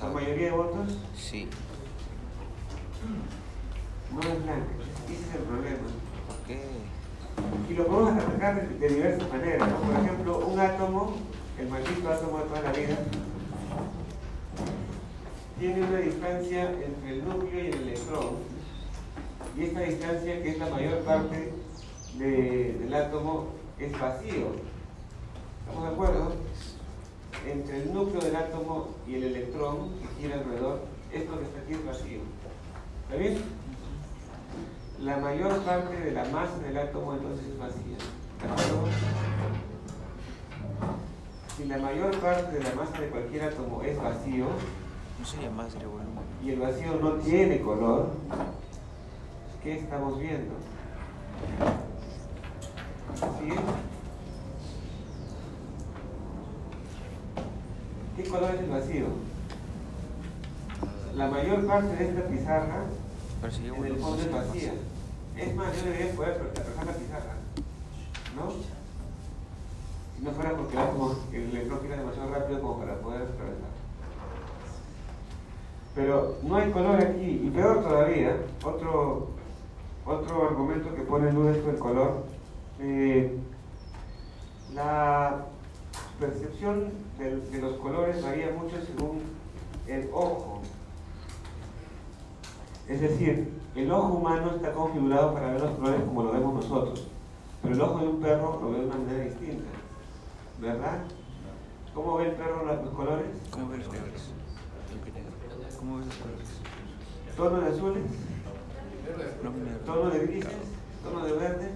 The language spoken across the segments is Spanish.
¿La mayoría de votos? Sí. No es blanco. Ese es el problema. ¿Por qué? Y lo podemos atacar de, de diversas maneras. ¿no? Por ejemplo, un átomo, el maldito átomo de toda la vida, tiene una distancia entre el núcleo y el electrón. Y esta distancia, que es la mayor parte de- del átomo, es vacío. ¿Estamos de acuerdo? Entre el núcleo del átomo y el electrón que gira alrededor, esto que está aquí es vacío. ¿Está bien? La mayor parte de la masa del átomo entonces es vacía. Si la mayor parte de la masa de cualquier átomo es vacío No sería más de volumen. y el vacío no tiene color, ¿qué estamos viendo? ¿Sí? ¿Qué color es el vacío? La mayor parte de esta pizarra sería en el fondo es vacía. Es más, yo debería poder trabajar la pizarra. ¿No? Si no fuera porque el átomo- el electrón gira demasiado rápido como para poder atravesar. Pero no hay color aquí. Y peor todavía, otro, otro argumento que pone en duda esto del color. eh, la percepción del- de los colores varía mucho según el ojo. Es decir, el ojo humano está configurado para ver los colores como lo vemos nosotros, pero el ojo de un perro lo ve de una manera distinta, ¿verdad? ¿Cómo ve el perro la- los colores? ¿Cómo ves los colores? ¿Cómo ves los colores? ¿Tono de azules? Blanco y negro. ¿Tono de grises? ¿Tono de verdes?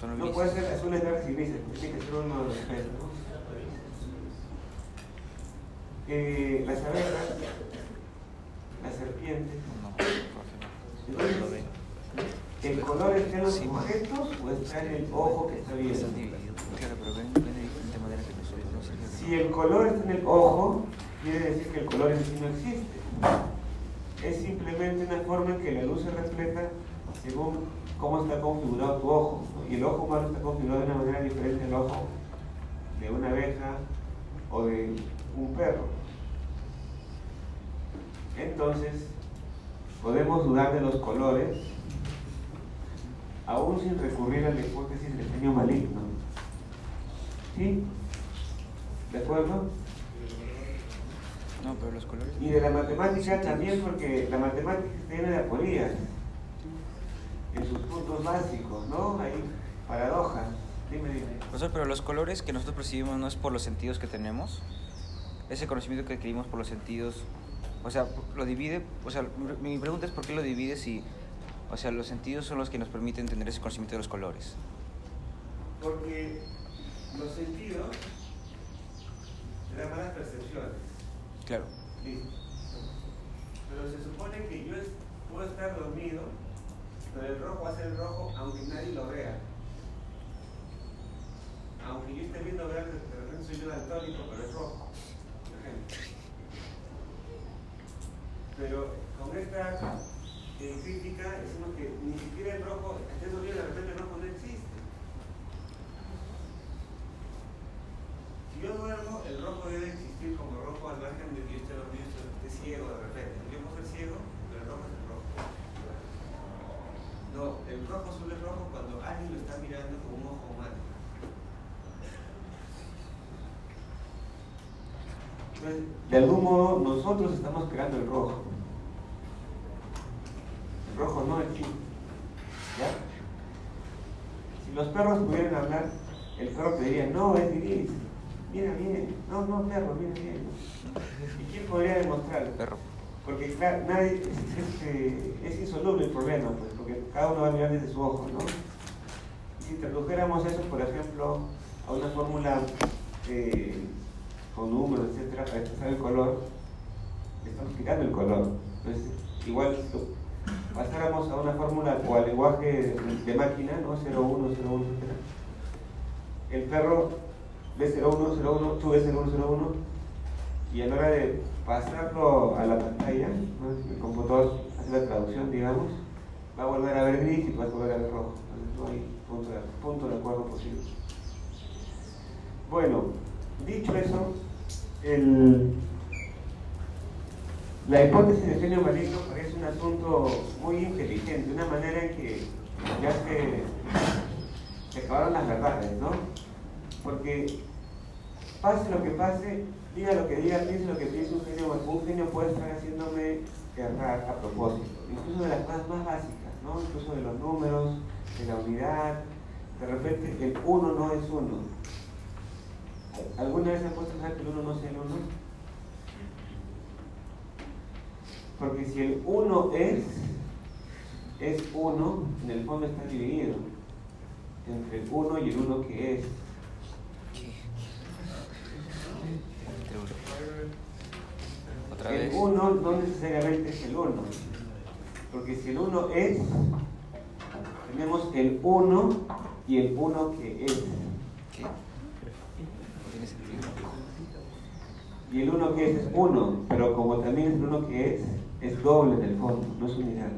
Tono No puede ser azules, verdes y grises, tiene que ser uno de los tres, ¿no? Eh, las abejas, las serpientes. ¿el color está en los objetos o está en el ojo que está viendo? Si el color está en el ojo, quiere decir que el color en sí no existe. Es simplemente una forma en que la luz se refleja según cómo está configurado tu ojo. ¿no? Y el ojo humano está configurado de una manera diferente al ojo de una abeja o de un perro. Entonces, podemos dudar de los colores, aún sin recurrir a la hipótesis del genio maligno. ¿Sí? ¿De acuerdo? No, pero los colores. Y de la matemática también, porque la matemática tiene de aporías en sus puntos básicos, ¿no? Hay paradojas. Dime, dime. Profesor, pero los colores que nosotros percibimos no es por los sentidos que tenemos. Ese conocimiento que adquirimos por los sentidos, o sea, lo divide, o sea, mi pregunta es por qué lo divide si, o sea, los sentidos son los que nos permiten tener ese conocimiento de los colores. Porque los sentidos te dan malas percepciones. Claro. Listo. Pero se supone que yo puedo estar dormido, pero el rojo va a ser el rojo aunque nadie lo vea. Aunque yo esté viendo verde, de repente soy yo daltónico, pero es rojo. Pero con esta eh, crítica decimos que ni siquiera el rojo, estés dormido de repente el rojo no existe. Si yo duermo, el rojo debe existir como rojo al margen de que yo esté dormido esté ciego de repente. Yo puedo ser ciego, pero el rojo es. No, el rojo solo es rojo cuando alguien lo está mirando con un ojo humano. Entonces, de algún modo, nosotros estamos creando el rojo. El rojo no existe. ¿Ya? Si los perros pudieran hablar, el perro te diría, no, es gris. Mira bien. No, no, perro, mira bien. ¿Y quién podría demostrarlo? Perro. Porque claro, nadie, es, es, eh, es insoluble el problema, pues, porque cada uno va a mirar desde su ojo, ¿no? Si tradujéramos eso, por ejemplo, a una fórmula eh, con números, etcétera, para expresar el color, estamos quitando el color. Entonces, igual si pasáramos a una fórmula o al lenguaje de, máquina, ¿no? 0, 1, 0, 1, etcétera. El perro ve 0, 1, 0, 1, tú ves 0, 1, 0, 1, y a la hora de pasarlo a la pantalla, ¿no? el computador hace la traducción, digamos, va a volver a ver gris y va a volver a ver rojo. Entonces no hay punto de, acuerdo posible. Bueno, dicho eso, la hipótesis de genio maligno parece un asunto muy inteligente, una manera en que ya se, se acabaron las verdades, ¿no? Porque pase lo que pase, diga lo que diga, piense lo que piense, un genio, un genio puede estar haciéndome errar a propósito, incluso de las cosas más básicas, ¿no? Incluso de los números, de la unidad, de repente el uno no es uno. ¿Alguna vez han puesto a pensar que el uno no es el uno? Porque si el uno es, es uno, en el fondo está dividido entre el uno y el uno que es. El vez. 1 no necesariamente es el 1, porque si el 1 es, tenemos el 1 y el 1 que es. ¿Qué? Y el 1 que es es 1, pero como también es el 1 que es, es doble en el fondo, no es unidad.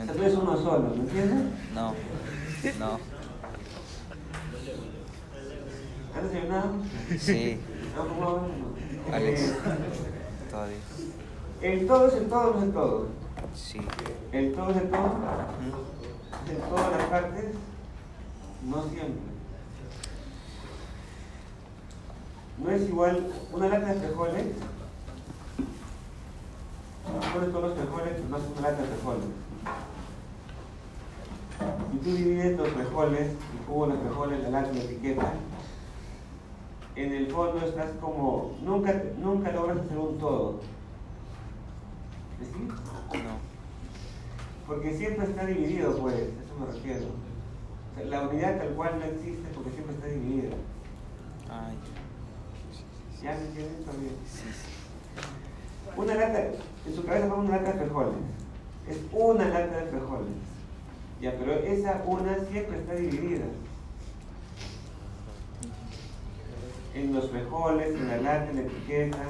O sea, no es uno solo, ¿me entiendes? No. No. ¿Han desayunado? Sí. No. No. Alex. Eh, Todavía. El todo es el todo, no es el todo. Sí. El todo es el todo, en todas las partes, no siempre. No es igual una lata de frijoles. Pones todos los frijoles, pero no es una lata de frijoles. Si tú divides los frijoles, el jugo de los frijoles, la lata, la etiqueta, en el fondo estás como, nunca, nunca logras hacer un todo. ¿Sí? No. Porque siempre está dividido, pues, eso me refiero. O sea, la unidad tal cual no existe porque siempre está dividida. Ay. ¿Ya me entienden también? Sí, sí. Una lata, en su cabeza pone una lata de frijoles. Es una lata de frijoles. Ya, pero esa una siempre está dividida. En los frijoles, en la lata, en la etiqueta,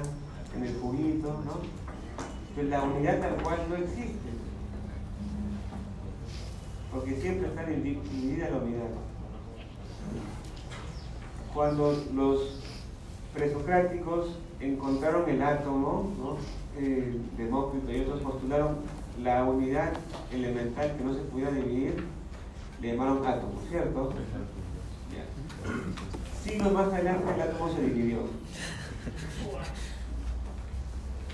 en el juguito, ¿no? Pero la unidad tal cual no existe. Porque siempre está divi- dividida la unidad. Cuando los presocráticos encontraron el átomo, ¿no? Eh, Demócrito y otros postularon la unidad elemental que no se pudiera dividir, le llamaron átomo, ¿cierto? Siglos más adelante el átomo se dividió.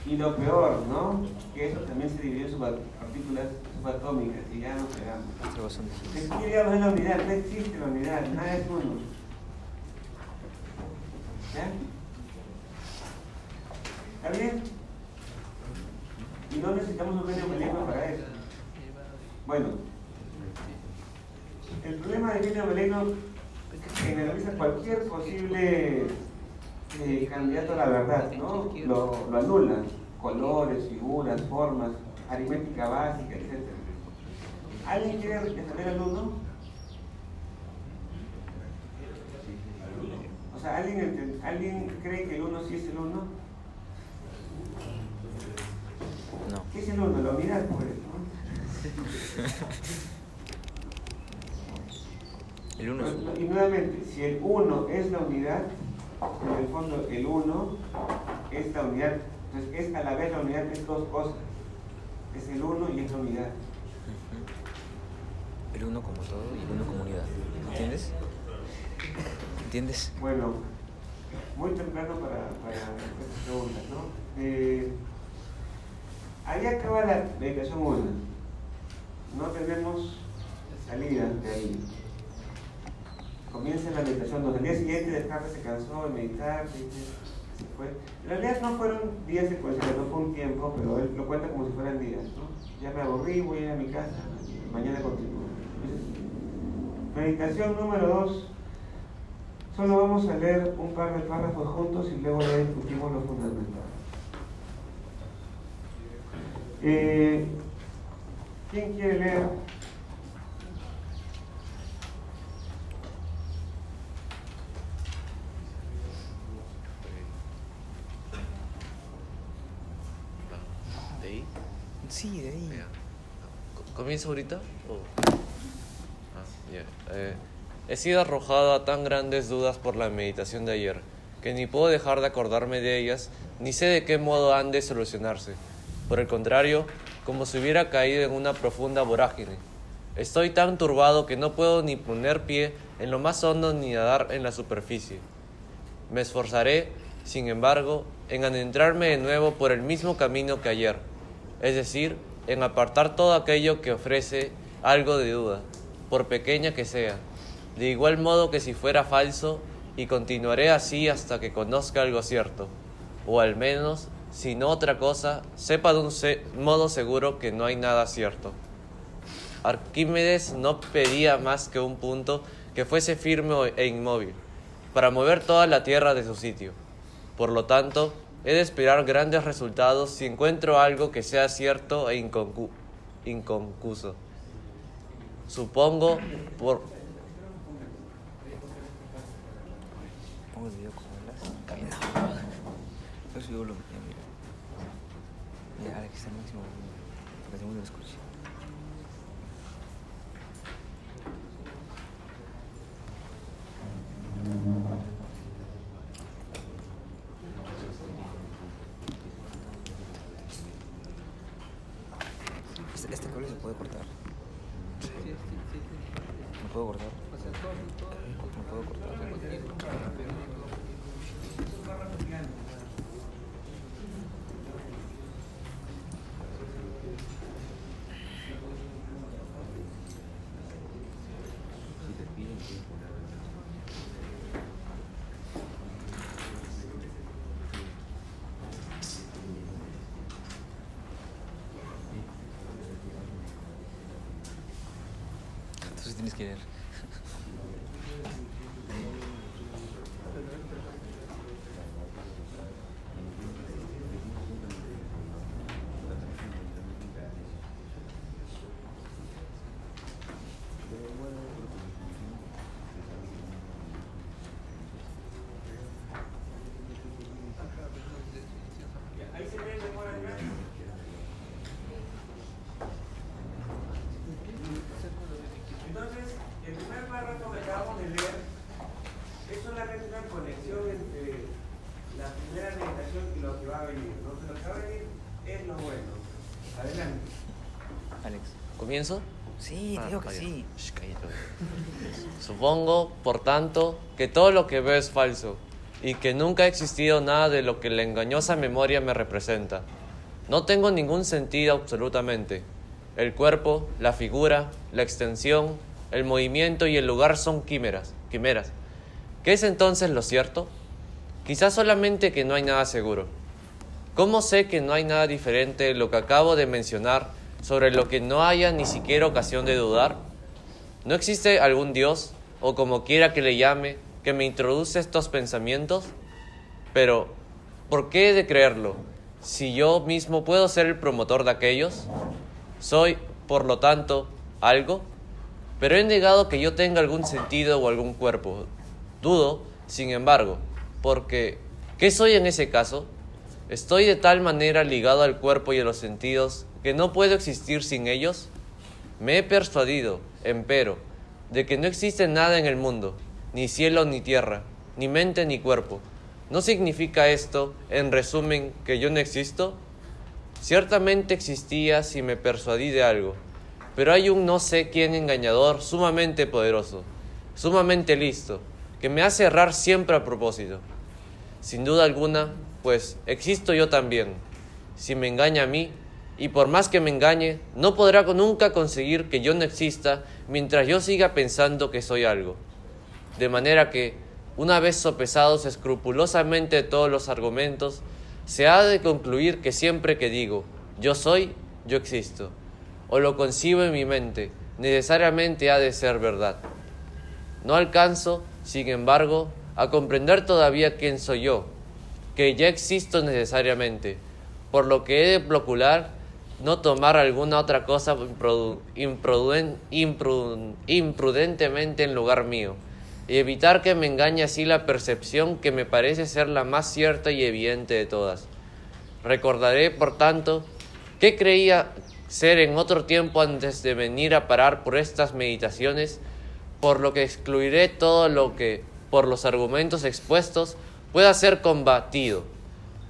Y lo peor, ¿no? Que eso también se dividió en subpartículas subatómicas y ya no pegamos. Se quiere hablar de la unidad, no existe la unidad, nada es uno. ¿Ya? ¿Está bien? Y no necesitamos un medio maligno para eso. Bueno, el problema del medio maligno generaliza cualquier posible eh, candidato a la verdad, ¿no? Lo, lo anula. Colores, figuras, formas, aritmética básica, etc. ¿Alguien quiere defender al uno? O sea, ¿alguien, ¿alguien cree que el uno sí es el uno? No. ¿Qué es el uno? La unidad, pues, ¿no? El uno es Y nuevamente, si el 1 es la unidad, en el fondo el 1 es la unidad. Entonces es a la vez la unidad, es dos cosas. Es el 1 y es la unidad. El uno como todo y el uno como unidad. ¿Entiendes? ¿Entiendes? Bueno, muy temprano para, para estas preguntas, ¿no? Eh, ahí acaba la meditación 1. No tenemos salida de ahí. Comienza la meditación 2. Al día siguiente Descartes se cansó de meditar, se fue. En realidad no fueron días secuenciales, no fue un tiempo, pero él lo cuenta como si fueran días. Ya me aburrí, voy a ir a mi casa, mañana continúo. Meditación número 2. Solo vamos a leer un par de párrafos juntos y luego ya discutimos lo fundamental. Eh, ¿Quién quiere leer? Sí, de ahí. Ya. Co- ¿Comienzo ahorita? o- Ah. Eh, he sido arrojado a tan grandes dudas por la meditación de ayer, que ni puedo dejar de acordarme de ellas, ni sé de qué modo han de solucionarse. Por el contrario, como si hubiera caído en una profunda vorágine. Estoy tan turbado que no puedo ni poner pie en lo más hondo ni nadar en la superficie. Me esforzaré, sin embargo, en adentrarme de nuevo por el mismo camino que ayer, es decir, en apartar todo aquello que ofrece algo de duda, por pequeña que sea, de igual modo que si fuera falso, y continuaré así hasta que conozca algo cierto, o al menos, si no otra cosa, sepa de un modo seguro que no hay nada cierto. Arquímedes no pedía más que un punto que fuese firme e inmóvil, para mover toda la tierra de su sitio. Por lo tanto, he de esperar grandes resultados si encuentro algo que sea cierto e inconcu- inconcuso. Supongo por video como las caminando. Yo subo lo ya, mira. Mira, ahora que está el máximo volumen. Para que todo el mundo lo escuche. Este, cable se puede cortar. Sí. ¿No puedo cortar? O sea, todo, todo, ¿No puedo cortar? Entonces tienes que leer. Ahí se lee mejor acá. Entonces, el ¿Comienzo? Sí, Ah, digo que sí. Shh, cállate. Supongo, por tanto, que todo lo que veo es falso y que nunca ha existido nada de lo que la engañosa memoria me representa. No tengo ningún sentido absolutamente. El cuerpo, la figura, la extensión, el movimiento y el lugar son quimeras, quimeras. ¿Qué es entonces lo cierto? Quizás solamente que no hay nada seguro. ¿Cómo sé que no hay nada diferente de lo que acabo de mencionar sobre lo que no haya ni siquiera ocasión de dudar? ¿No existe algún Dios, o como quiera que le llame, que me introduce estos pensamientos? Pero, ¿por qué he de creerlo? Si yo mismo puedo ser el promotor de aquellos, soy, por lo tanto, algo, pero he negado que yo tenga algún sentido o algún cuerpo. Dudo, sin embargo, porque ¿qué soy en ese caso? ¿Estoy de tal manera ligado al cuerpo y a los sentidos que no puedo existir sin ellos? Me he persuadido, empero, de que no existe nada en el mundo, ni cielo ni tierra, ni mente ni cuerpo. ¿No significa esto, en resumen, que yo no existo? Ciertamente existía si me persuadí de algo, pero hay un no sé quién engañador sumamente poderoso, sumamente listo, que me hace errar siempre a propósito. Sin duda alguna, pues existo yo también. Si me engaña a mí, y por más que me engañe, no podrá nunca conseguir que yo no exista mientras yo siga pensando que soy algo. De manera que, una vez sopesados escrupulosamente todos los argumentos, se ha de concluir que siempre que digo yo soy, yo existo, o lo concibo en mi mente, necesariamente ha de ser verdad. No alcanzo, sin embargo, a comprender todavía quién soy yo, que ya existo necesariamente, por lo que he de procurar no tomar alguna otra cosa imprudentemente en lugar mío, y evitar que me engañe así la percepción que me parece ser la más cierta y evidente de todas. Recordaré, por tanto, que creía ser en otro tiempo antes de venir a parar por estas meditaciones, por lo que excluiré todo lo que, por los argumentos expuestos, pueda ser combatido,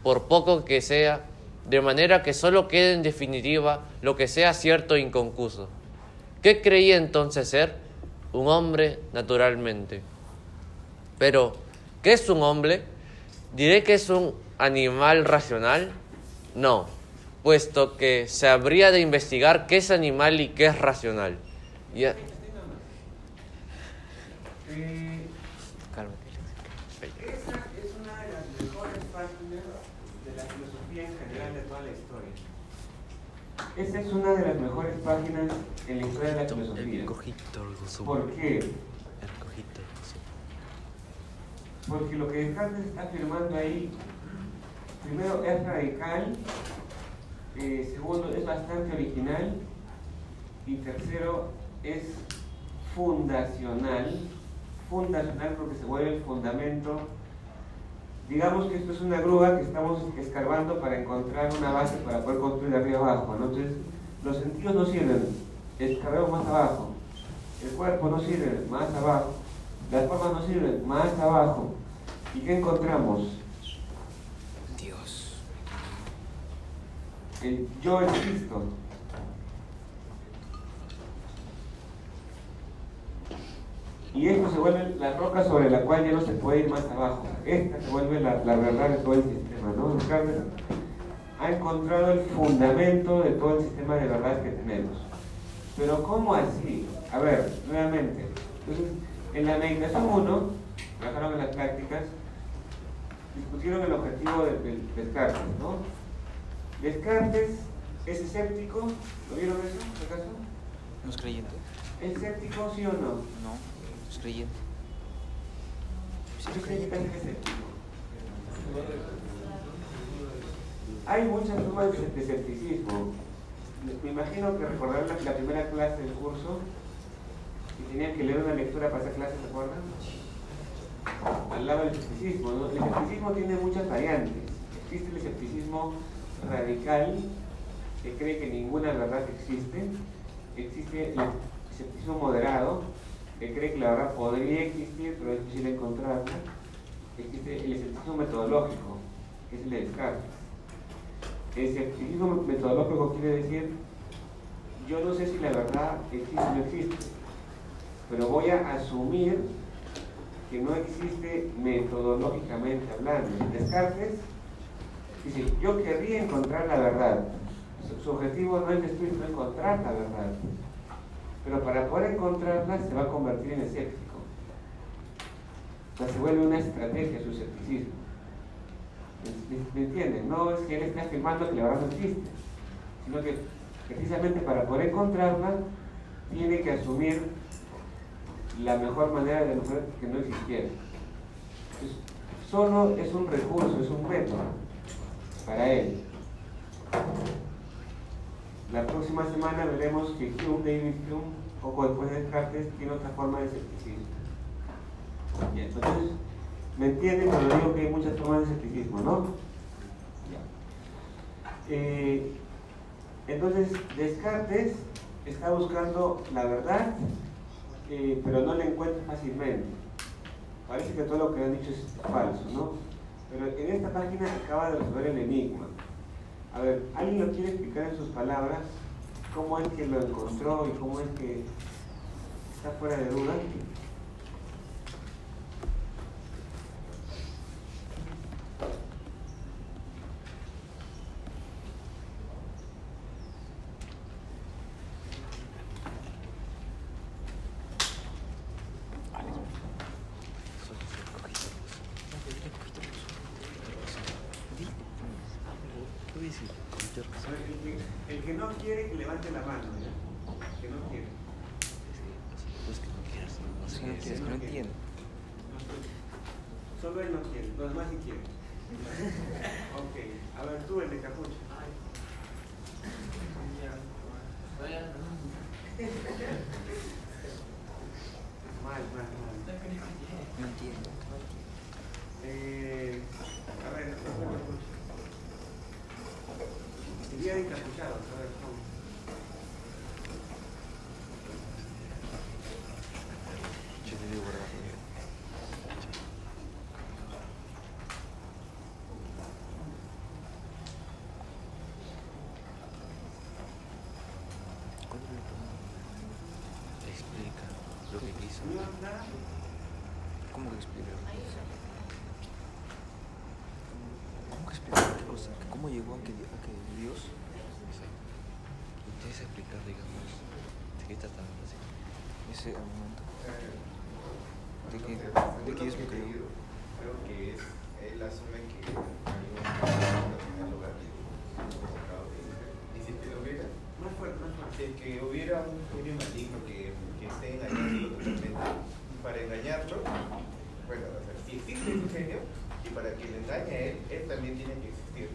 por poco que sea, de manera que solo quede en definitiva lo que sea cierto e inconcuso. ¿Qué creía entonces ser? Un hombre naturalmente. Pero, ¿qué es un hombre? ¿Diré que es un animal racional? No, puesto que se habría de investigar qué es animal y qué es racional Eh, Cálmate. esa es una de las mejores páginas de la filosofía en general de toda la historia. Esa es una de las mejores páginas en la historia de la filosofía. ¿Por qué? Porque lo que Descartes está afirmando ahí, primero es radical, eh, segundo es bastante original y tercero es fundacional, fundacional porque se vuelve el fundamento. Digamos que esto es una grúa que estamos escarbando para encontrar una base para poder construir arriba abajo. ¿no? Entonces, los sentidos no sirven, escarbemos más abajo. El cuerpo no sirve, más abajo. Las formas no sirven, más abajo. ¿Y qué encontramos? Dios. El yo existo. Y esto se vuelve la roca sobre la cual ya no se puede ir más abajo. Esta se vuelve la, la verdad de todo el sistema, ¿no? Descartes ha encontrado el fundamento de todo el sistema de verdad que tenemos. Pero ¿cómo así? A ver, nuevamente. Entonces, en la meditación 1, trabajaron en las prácticas, discutieron el objetivo de, de Descartes, ¿no? Descartes es escéptico, ¿lo vieron eso, acaso? ¿No es creyente? ¿Es escéptico, sí o no? No, es creyente. Sí, ¿Qué es significa creyente. Hay muchas formas de de escepticismo. Me imagino que recordarán la, primera clase del curso y tenían que leer una lectura para esa clase, ¿se acuerdan? Lado del escepticismo. El escepticismo tiene muchas variantes. Existe el escepticismo radical, que cree que ninguna verdad existe. Existe el escepticismo moderado, que cree que la verdad podría existir, pero es difícil encontrarla. Existe el escepticismo metodológico, que es el de Descartes. El escepticismo metodológico quiere decir yo no sé si la verdad existe o no existe, pero voy a asumir que no existe metodológicamente hablando. Descartes dice, yo querría encontrar la verdad. Su objetivo no es destruir, no encontrar la verdad. Pero para poder encontrarla se va a convertir en escéptico. O sea, se vuelve una estrategia su escepticismo. ¿Me, entienden? No es que él esté afirmando que la verdad no existe, sino que precisamente para poder encontrarla tiene que asumir la mejor manera de demostrar que no existiera. Entonces, solo es un recurso, es un método para él. La próxima semana veremos que Hume, David Hume, poco después de Descartes, tiene otra forma de escepticismo. Bien, entonces, ¿me entienden cuando digo que hay muchas formas de escepticismo, no? Eh, entonces, Descartes está buscando la verdad, eh, pero no la encuentra fácilmente. Parece que todo lo que han dicho es falso, ¿no? Pero en esta página acaba de resolver el enigma. A ver, ¿alguien lo quiere explicar en sus palabras? ¿Cómo es que lo encontró y cómo es que está fuera de duda? A ver, el, que, el que no quiere que levante la mano, ¿ya? El que no quiere. Es que no quieres, no entiendo. Solo él no quiere, los demás sí quieren. ok, a ver tú, el de capucha. Mal, mal, mal. No entiendo. Eh, a ver, otro de capucha. Día de encapuchados, a ver, ¿cómo? Yo te digo verdad. Explica lo que quiso. ¿No nada? ¿Cómo que explicar? ¿Cómo que explicar qué cosa? ¿Que ¿Cómo llegó a que, a que Dios? Tienes que explicar, digamos, de qué trata la frase. Ese argumento. ¿De Bueno, qué, de lo qué he creó? leído, Creo que es, él asume que hay un primer lugar y si es que hubiera, Más fuerte, más fuerte. si es que hubiera un genio maligno que, que esté engañándolo totalmente, para engañarlo, bueno, o sea, si existe un genio y para que le engañe a él, él también tiene que existir,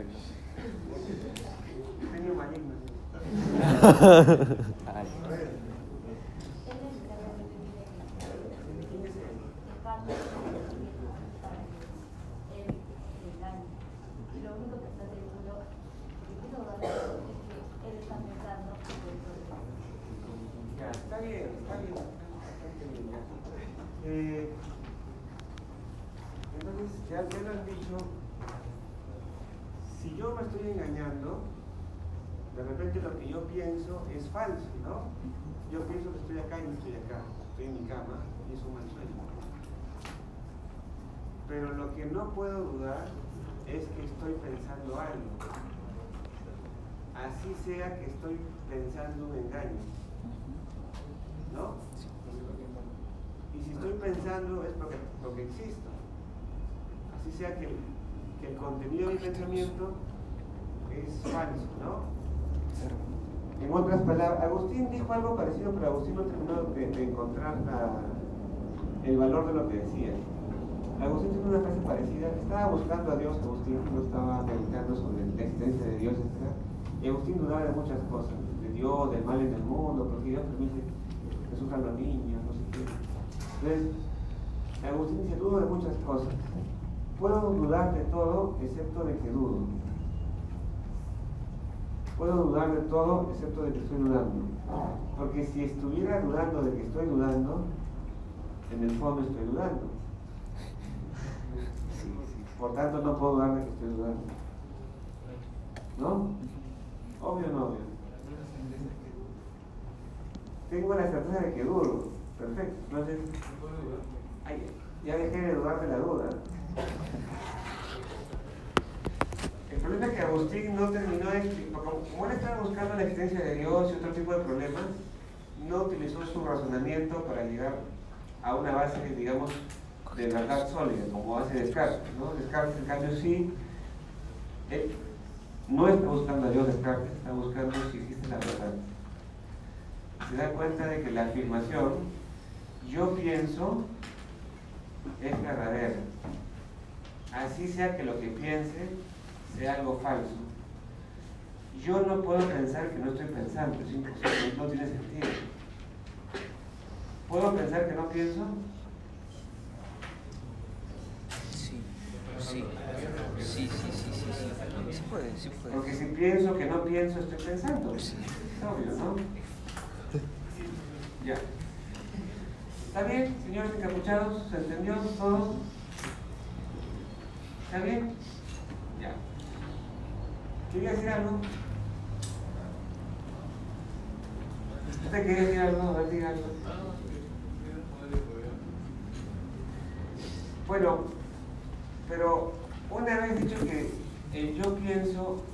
existe. Papel. Genio maligno. Ay. Él necesariamente tiene que existir. ¿Quién es él? Descartes dudando para que él se engañe. Y lo único que está seguro, que quiero dudar de él, es que él está pensando que soy problema. Ya, está bien, está bien. está bien, ya. Eh, entonces, ya, ya lo han dicho, si yo me estoy engañando, de repente lo que yo pienso es falso, ¿no? Yo pienso que estoy acá y no estoy acá, estoy en mi cama y es un mal sueño. Pero lo que no puedo dudar es que estoy pensando algo. Así sea que estoy pensando un engaño. ¿No? Y si estoy pensando es porque, porque existo. Así sea que, que el contenido del pensamiento es falso, ¿no? En otras palabras, Agustín dijo algo parecido, pero Agustín no terminó de, encontrar el valor de lo que decía. Agustín tiene una frase parecida, estaba buscando a Dios, Agustín no estaba meditando sobre la existencia de Dios. Y Agustín dudaba de muchas cosas, de Dios, del mal en el mundo, porque Dios permite que sufran los niños, no sé qué. Entonces, Agustín dice, dudo de muchas cosas. Puedo dudar de todo excepto de que dudo. Puedo dudar de todo excepto de que estoy dudando. Porque si estuviera dudando de que estoy dudando, en el fondo estoy dudando. Por tanto, no puedo dudar de que estoy dudando. ¿No? Obvio o no obvio. Tengo la certeza de que dudo. Perfecto. Entonces, ya dejé de dudar de la duda. El problema es que Agustín no terminó de explicar, como, él estaba buscando la existencia de Dios y otro tipo de problemas, no utilizó su razonamiento para llegar a una base, digamos, de verdad sólida, como hace Descartes. ¿no? Descartes, en cambio, sí, no está buscando a Dios Descartes, está buscando si existe la verdad. Se da cuenta de que la afirmación, yo pienso, es verdadera. Así sea que lo que piense sea algo falso. Yo no puedo pensar que no estoy pensando, es imposible, no tiene sentido. ¿Puedo pensar que no pienso? Sí, sí, sí, sí, sí, sí, sí, sí puede, sí puede. Porque si pienso que no pienso, estoy pensando. Sí. Es obvio, ¿no? Ya. ¿Está bien, señores encapuchados? ¿Se entendió todo? ¿Está bien? ¿Quería decir algo? ¿Usted quería decir algo? Diga algo. Bueno, pero una vez dicho que el yo pienso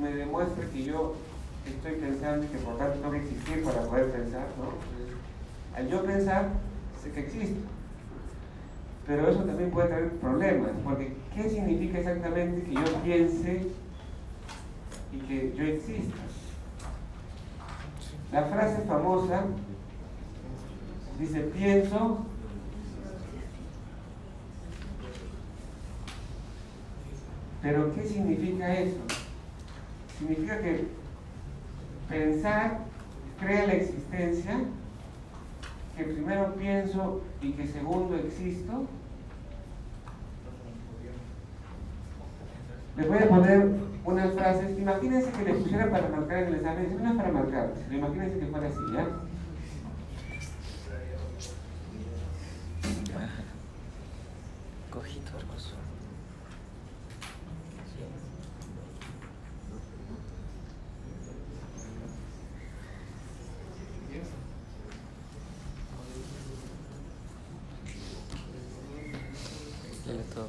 me demuestra que yo estoy pensando y que por tanto tengo que existir para poder pensar, ¿no? Al yo pensar, sé que existo. Pero eso también puede traer problemas, porque ¿qué significa exactamente que yo piense y que yo exista? La frase famosa dice, pienso Pero ¿qué significa eso? Significa que pensar crea la existencia, que primero pienso y que segundo existo. Les voy a poner unas frases. Imagínense que le pusiera para marcar en el examen. No es para marcar, pero imagínense que fuera así, ¿ya? Cojito, hermoso. Léelo todo.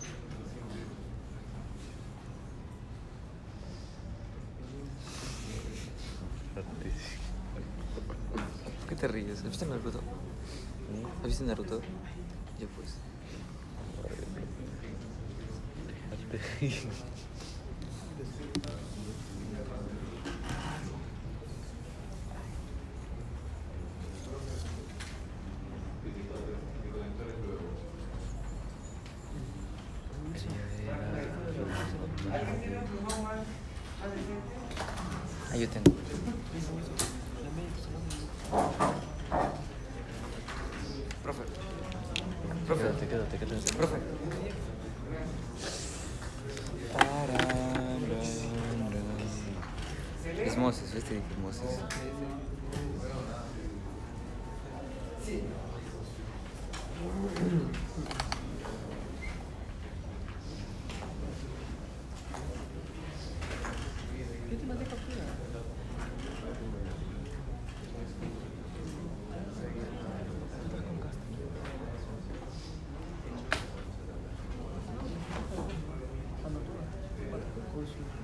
¿Por qué te ríes? ¿Has visto Naruto? ¿Has visto Naruto? Ya pues. ¿Alguien tiene un plumón más, más decente? Ah, yo tengo. Profe. Profe. Quédate, quédate, quédate. Profe. Esmosis, este dije esmosis.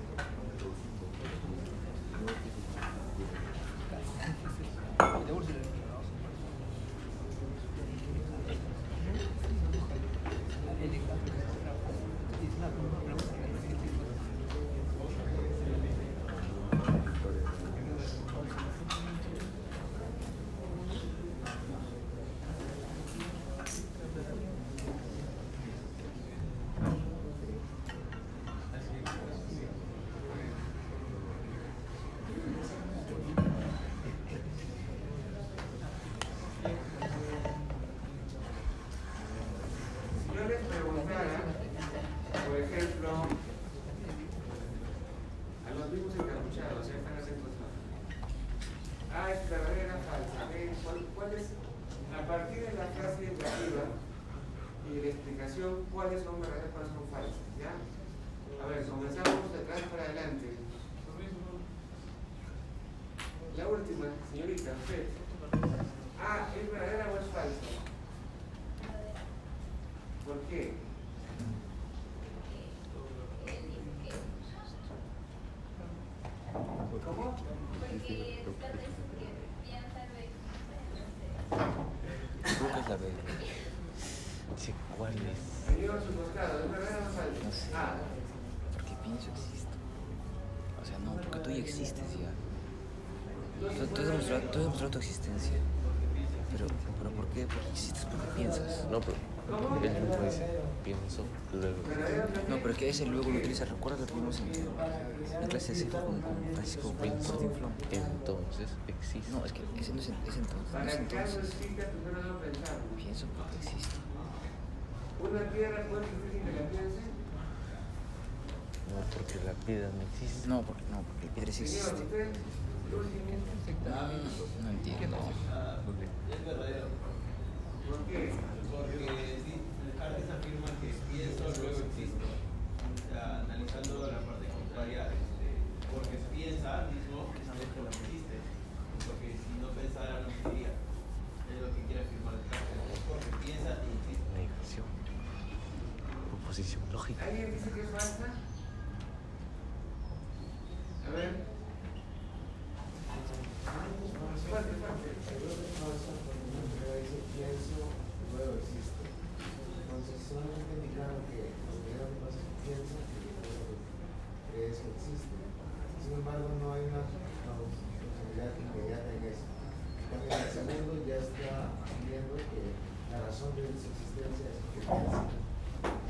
Si yo les preguntara, por ejemplo, a los mismos encapuchados, ya están atentos a Ah, es verdadera, falsa. ¿Ven? ¿Cuál, cuál es, a partir de la frase educativa y de la explicación, cuáles son verdaderas, cuáles son falsas? ¿Ya? A ver, comenzamos de atrás para adelante. La última, señorita, usted. Ah, ¿es verdadera o es falsa? ¿Por qué? ¿Cómo? Creo que es la B. Sí, ¿cuál es? No sé. Porque pienso existo. O sea, no, porque tú ya existes ya. Tú, tú has demostrado, tú has demostrado tu existencia. Pero, pero ¿por qué? Porque existes porque piensas. No, pero dice, pienso, luego. No, pero es que ese luego lo utiliza. ¿Recuerdas lo que vimos en la clase de cifra con, con Francisco Portinflón? entonces existe. No, es que ese no es, en- es entonces. No es entonces. Pienso porque existo. ¿Una piedra puede existir sin que la piense? No, porque la piedra no existe. No, porque, no, porque el piedra sí existe. usted, último. No entiendo. ¿Por qué? Porque afirma que pienso, luego existo. O sea, analizando la parte contraria, este, porque piensa mismo es algo que no existe. Porque si no pensara, no existiría. Es lo que quiere afirmar. Porque piensa y existe. Negación. Proposición lógica. ¿Alguien dice que es falsa? A ver. Fuerte, fuerte. pienso, luego existe. Entonces, solamente indicaron que lo primero que pasa es que piensa y luego crees que existe. Sin embargo, no hay una posibilidad inmediata en eso. También el segundo ya está viendo que la razón de su existencia es que piensa.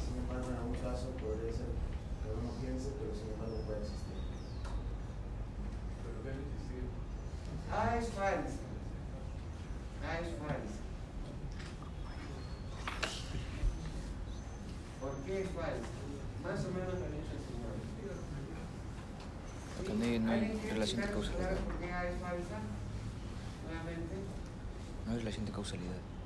Sin embargo, en algún caso podría ser que uno piense, pero sin embargo puede existir. Ah, es falsa. Ah, es falsa. ¿Por qué es falsa? Más o menos lo ha dicho el señor. Porque no hay, no hay ¿Alguien quiere claro por qué es falsa? Nuevamente. No hay relación de causalidad.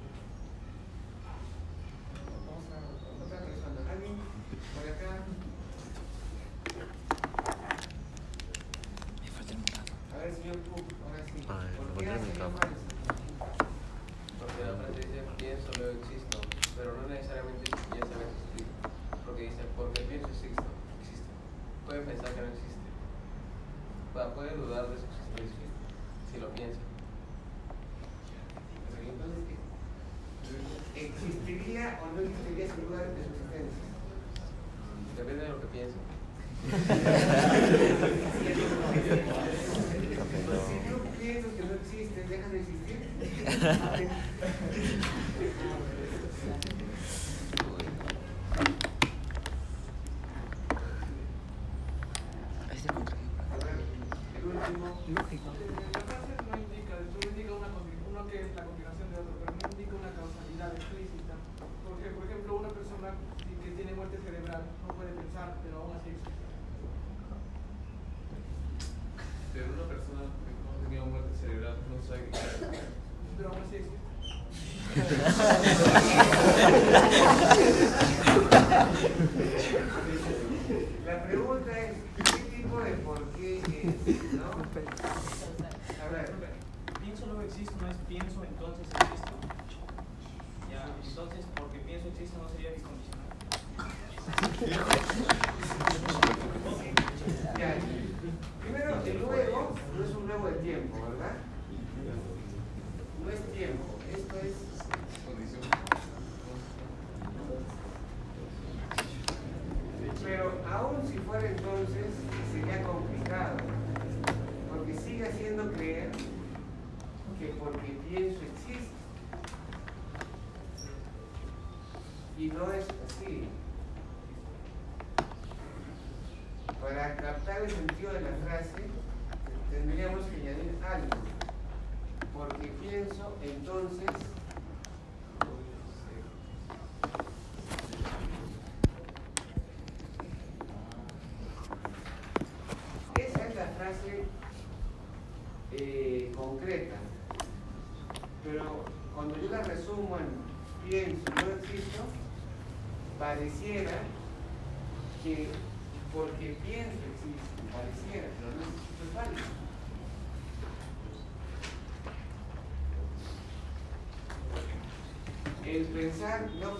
puede pensar, pero aún así existe. Pero una persona que no tenía muerte cerebral no sabe que Pero aún así existe. no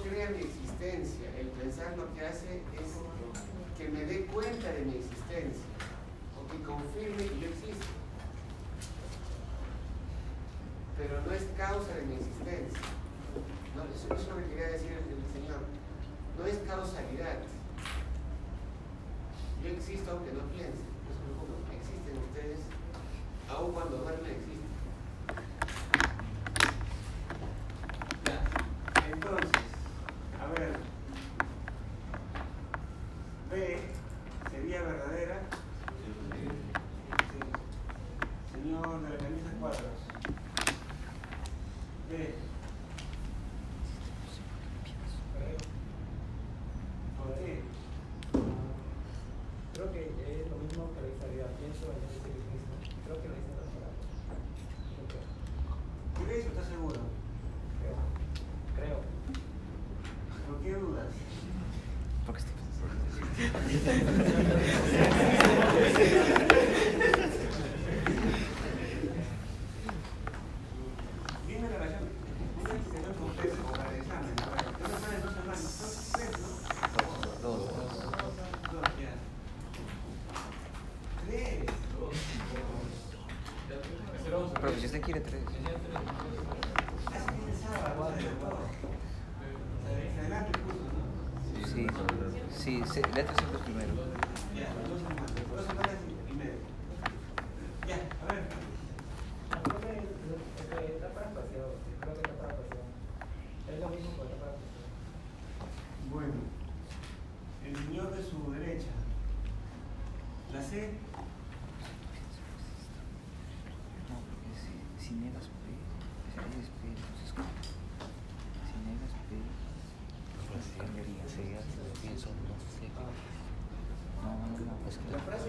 Sí, letras son los primeros.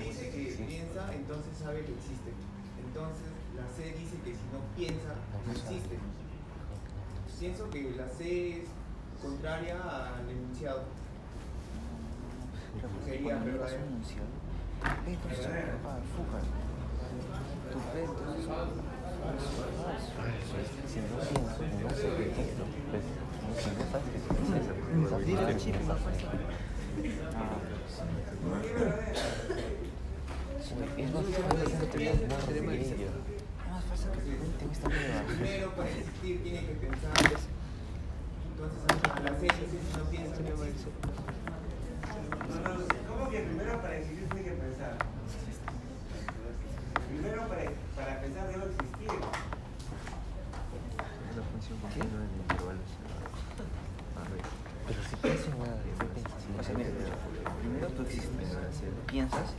dice que piensa, entonces sabe que existe. Entonces la C dice que si no piensa, no existe. Pienso que la C es contraria al enunciado. Sería verdadero. Primero para existir tiene que pensar. Entonces, las no piensa. ¿Cómo que primero para existir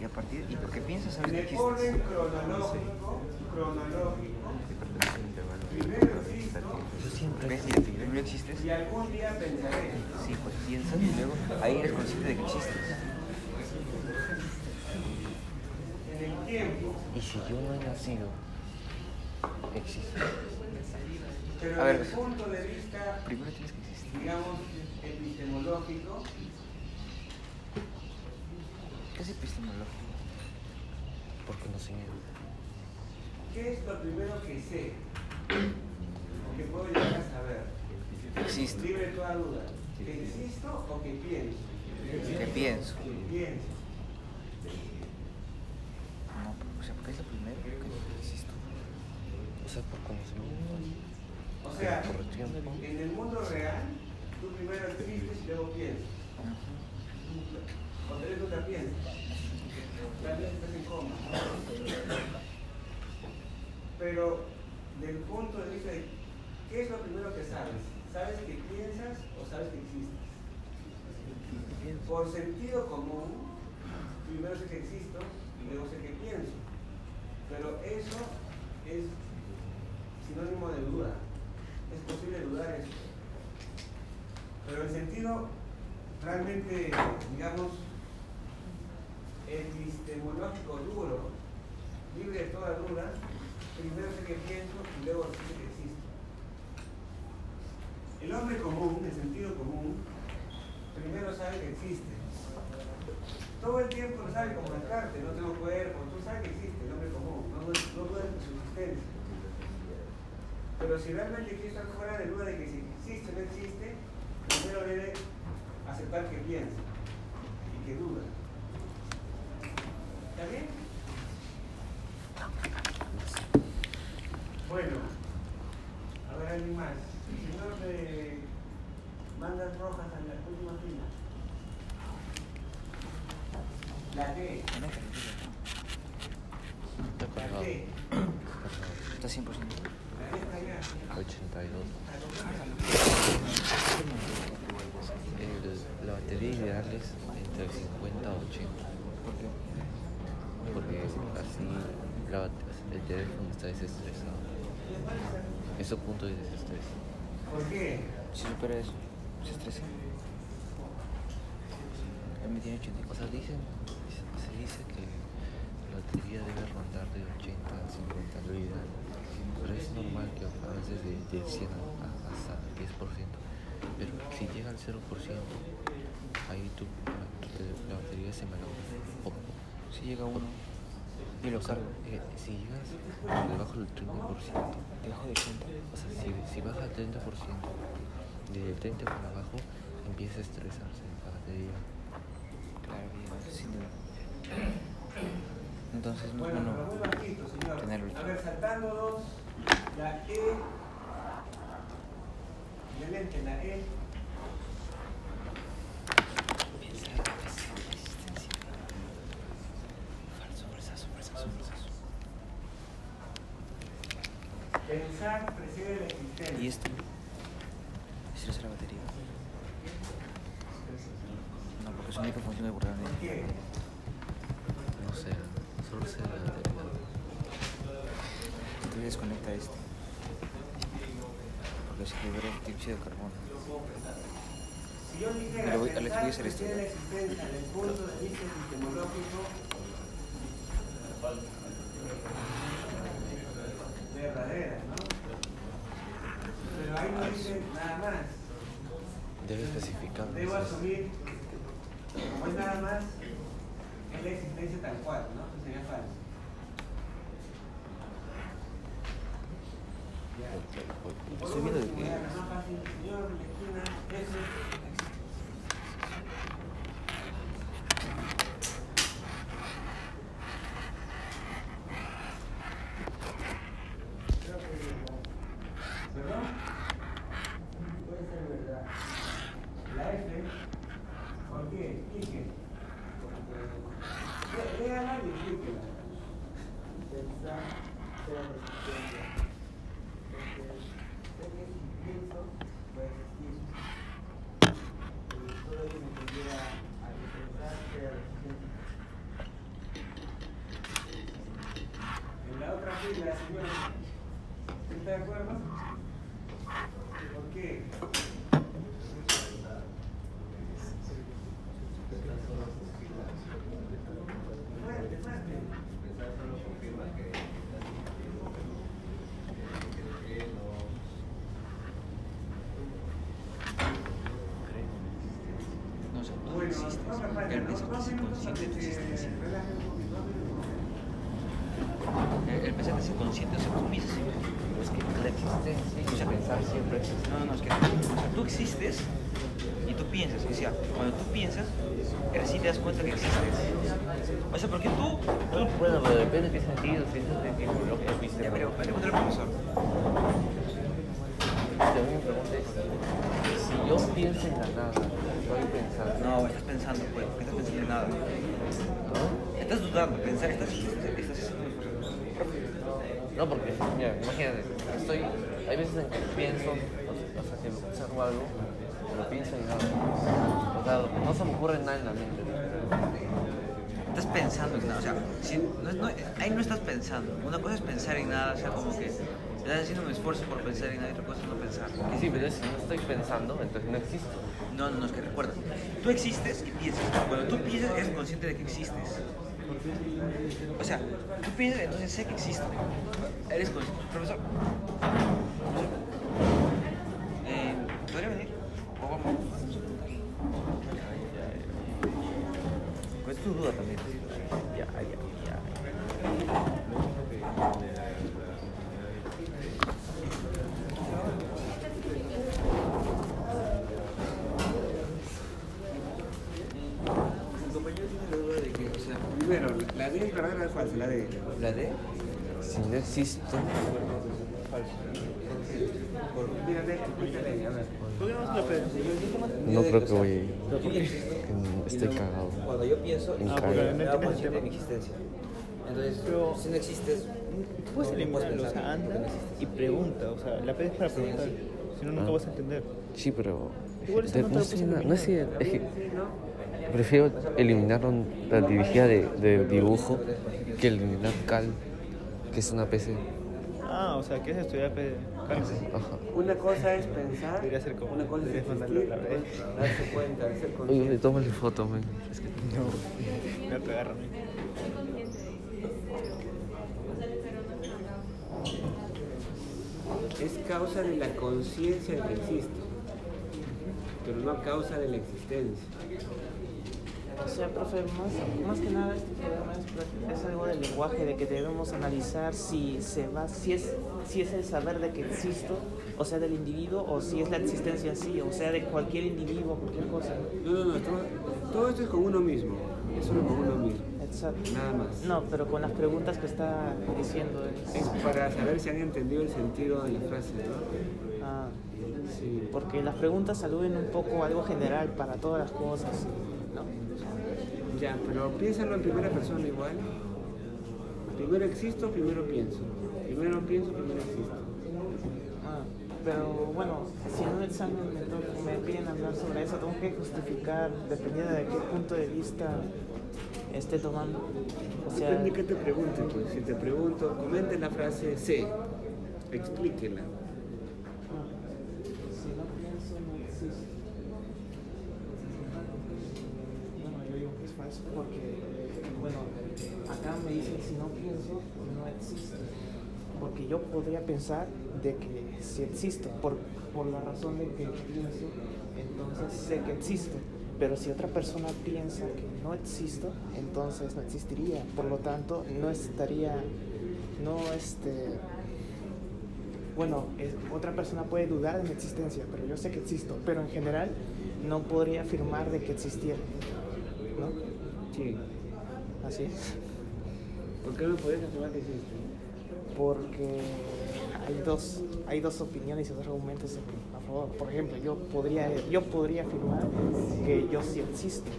y a partir y lo que piensas sabes que existe. orden cronológico, cronológico, primero existo, tú siempre ves y existes. Y algún día pensaré. Sí, pues piensas y luego ahí eres consciente de que existes. En el tiempo. Y si yo no he nacido, existo. Pero desde el punto de vista, primero tienes que existir. digamos, epistemológico, ¿Qué es epistemológico? Porque no sé. ¿qué es lo primero que sé? O que puedo llegar a saber. Existo. Libre toda duda. ¿Que existo o que pienso? Que pienso. Que pienso. No, o sea, ¿qué es lo primero? Que existo. O sea, por conocimiento. O sea, Por tiempo. en el mundo real, tú primero existes y luego piensas. Cuando eres nunca piensas. Realmente estás en coma. Pero del punto de vista de qué es lo primero que sabes, ¿sabes que piensas o sabes que existes? Por sentido común, primero sé que existo y luego sé que pienso. Pero eso es sinónimo de duda. Es posible dudar eso. Pero el sentido realmente, digamos, epistemológico duro, libre de toda duda, primero sé que pienso y luego sé que existo. El hombre común, el sentido común, primero sabe que existe. Todo el tiempo lo sabe como Descartes, no tengo cuerpo, tú sabes que existe el hombre común, no, no, dudas de su existencia. Pero si realmente quiere estar fuera de duda de que si existe o no existe, primero debe aceptar que piensa y que duda. ¿Está? está desestresado. Eso punto de desestrés. ¿Por qué? Si supera eso, se estresa. Él me tiene 80. O sea, dicen, se dice que la batería debe rondar de 80 a 50 realidad. Pero es normal que a veces de, de 100 a, hasta 10%. Pero si llega al 0%, ahí tu, la, la batería se me malogra. Si llega a 1, yo lo cargo. Eh, si llegas debajo del 30%, debajo del 30%, o sea, si, si baja el 30%, desde el 30 para abajo, empieza a estresarse la batería. Claro, bien, sin duda. Entonces, no, bueno, no, tenerlo. A ver, saltándonos, la E, la lente, la E. Pensar precede la existencia. ¿Y esto? ¿Es la batería? No, porque es una función de borrar. ¿Por qué? No sé, solo sé la batería. Entonces desconecta este. Porque se libera el dióxido de carbono. Si yo dijera Le voy- esto, ¿no? la existencia desde el punto de vista epistemológico, verdadera, ¿no? Pero ahí no dice nada más. Debe especificar. Debo asumir, como es nada más, es la existencia tal cual, ¿no? Que sería falso. Ya. De que- Ya, más fácil, señor, en la esquina, ese. Creo que, ¿Perdón? Puede ser verdad. La F, ¿por qué? Explique. Le- Léala y explíquela. Pensar, sea la existencia. Porque sé que si pienso, voy a existir. o sea, tú existes. El pensante es consciente de tu existencia. El, pensante es consciente, o sea, tú. Es que la existencia y el pensar siempre existe. No, no, es que o sea, tú existes y tú piensas. O sea, cuando tú piensas, recién te das cuenta que existes. O sea, porque tú, tú Bueno, pero depende de qué sentido, si es etimológico, Ya, pero, epistemológico. pregúntale al profesor. Si a mí me pregunta es, si yo pienso en la nada, estoy pensando. No, pensando, pues, porque estás pensando en nada. Estás dudando, pensar, estás, estás. No, porque, mira, imagínate, estoy, hay veces en que pienso, o sea, que observo algo, pero pienso en nada. O sea, no se me ocurre nada en la mente. Estás pensando en nada, o sea, si, no, no- ahí no estás pensando. Una cosa es pensar en nada, o sea, como que estás haciendo un esfuerzo por pensar en nada y otra cosa es no pensar. Sí, pero si no estoy pensando, entonces no existo. No, no, no, es que recuerda, tú existes y piensas. Cuando tú piensas, eres consciente de que existes. O sea, tú piensas, entonces sé que existo. Eres consciente. Profesor, profesor, eh, ¿podría venir? O vamos. ¿Cuál es tu duda también? Ya, ya, ya. Mi compañero tiene la duda de que, o sea, primero, la D es verdadera o es falsa, la D. La D. No creo que voy a ir. Estoy cagado. Cuando yo pienso, En ah, consciente de mi existencia. Entonces, si no existes, Puedes sea, que anda y pregunta, o sea, la P es para preguntar, si no, nunca Ah. vas a entender. Sí, pero. No es que prefiero eliminar la dirigida de, de dibujo que eliminar cal, que es una PC. Ah, o sea, ¿quieres estudiar P? Carlos? Ajá. Una cosa es pensar, ser como- una cosa es mandarlo existir, a la es darse cuenta, ser Oye, consciente. tómale foto, man. Es que No, me va a cagar a mí. Es causa de la conciencia de que existe, pero no causa de la existencia. O sea, profe, más, más que nada este programa es, es algo del lenguaje, de que debemos analizar si se va, si es, si es el saber de que existo, o sea, del individuo, o si es la existencia en sí, o sea, de cualquier individuo, cualquier cosa. No, no, no, todo, todo esto es con uno mismo, es solo con uno mismo, Exacto. nada más. No, pero con las preguntas que está diciendo él. Es para saber si han entendido el sentido de la frase, ¿no? Ah, Sí. porque las preguntas aluden un poco a algo general para todas las cosas. Ya, pero piénsalo en primera persona igual. Primero existo, primero pienso. Primero pienso, primero existo. Ah, pero bueno, si en un examen me, me piden hablar sobre eso, tengo que justificar dependiendo de qué punto de vista esté tomando. O sea, Depende de qué te pregunten, pues. Si te pregunto, comente la frase C, explíquela. ah, si no pienso, no existe. Bueno, yo digo que es falso porque, bueno, acá me dicen si no pienso, no existe. Porque yo podría pensar de que si existo, por, por la razón de que pienso, entonces sé que existo. Pero si otra persona piensa que no existo, entonces no existiría. Por lo tanto, no estaría, no este, bueno, otra persona puede dudar de mi existencia, pero yo sé que existo. Pero en general no podría afirmar de que existiera. ¿No? Sí. Así es. ¿Por qué no podrías afirmar que existe? Porque hay dos, hay dos opiniones y dos argumentos a favor. Por ejemplo, yo podría, yo podría afirmar que yo sí existo,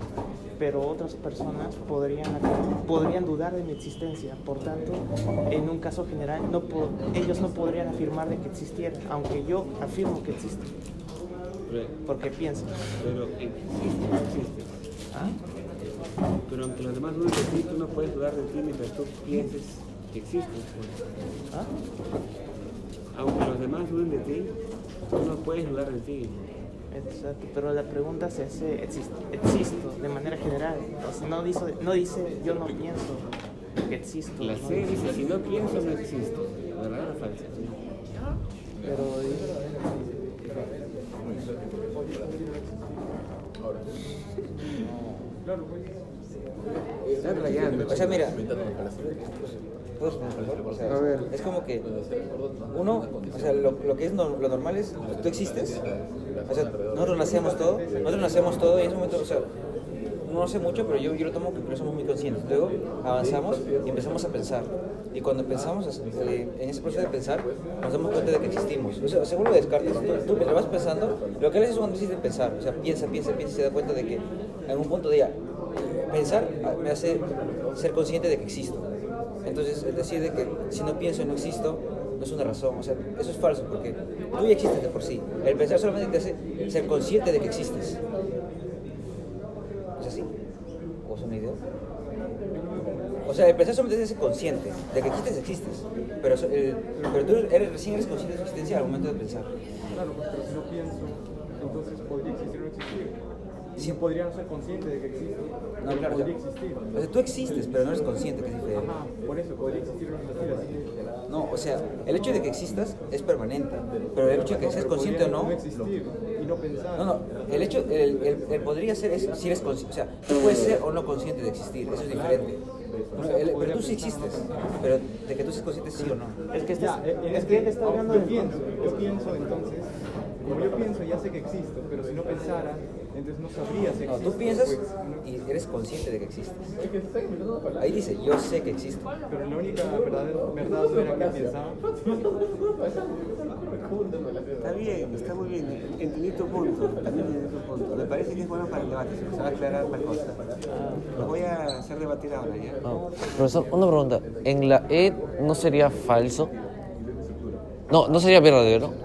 pero otras personas podrían, podrían dudar de mi existencia. Por tanto, en un caso general, no po- ellos no podrían afirmar de que existiera, aunque yo afirmo que existe, porque pienso. pero existe, existe. ¿Ah? Pero aunque los demás duden de ti, tú no puedes dudar de ti mientras tú pienses que existes. pues. ¿Ah? Aunque los demás duden de ti, tú no puedes dudar de ti. Exacto, pero la pregunta se hace, exist- existo de manera general. O sea, no, dice, no dice yo no pienso que existo. La ¿no? C dice, si no pienso, no existo. ¿Verdad o falsa? Pero Claro, pues. Están rayando. O sea, mira. ¿puedo explicar? O sea, A ver. Es como que uno, o sea, lo, lo que es no- lo normal es, tú existes. O sea, nosotros nacemos todo, nosotros nacemos todo y en ese momento, o sea, no sé mucho, pero yo, yo lo tomo que somos muy conscientes. Luego avanzamos y empezamos a pensar. Y cuando pensamos, eh, en ese proceso de pensar, nos damos cuenta de que existimos. O sea, según lo descartes, tú, tú vas pensando, lo que haces es cuando decides pensar. O sea, piensa, piensa, piensa y se da cuenta de que en un punto de ya, pensar me hace ser consciente de que existo. Entonces, es decir, de que si no pienso no existo, no es una razón. O sea, eso es falso, porque tú ya existes de por sí. El pensar solamente te hace ser consciente de que existes. ¿Es así? ¿O es una idea? O sea, el pensar solamente te hace consciente de que existes, existes. Pero, el- pero tú eres, recién eres consciente de tu existencia al momento de pensar. Claro, pero si no pienso, entonces podría existir o no existir. Sí. Podría no ser consciente de que existe. No, claro. podría o sea, existir. O sea, tú existes, pero no eres consciente que es diferente. Ajá, por eso podría existir o no existir. Así que. No, o sea, el hecho de que existas es permanente, pero el hecho de que seas consciente o no, No existir y no pensar. no, no, el hecho, el, el, el podría ser es si eres consciente, o sea, tú puedes ser o no consciente de existir, eso es diferente. No, el- pero tú sí existes, pero de que tú seas consciente sí o no. Es que Ya, estás, eh, eh, es que él está hablando yo de pienso, yo pienso entonces, como yo pienso ya sé que existo, pero si no pensara, entonces no sabría si No, tú piensas pues, y eres consciente de que existes. Ahí dice, yo sé que existo. Pero la única verdad, verdad no era que pensaba. Está bien, está muy bien. Entendí tu punto. Entendí tu punto. Me parece que es bueno para el debate. Se va a aclarar la cosa. Lo voy a hacer debatir ahora, ¿ya? No. Profesor, una pregunta. ¿En la E no sería falso? No, no sería verdadero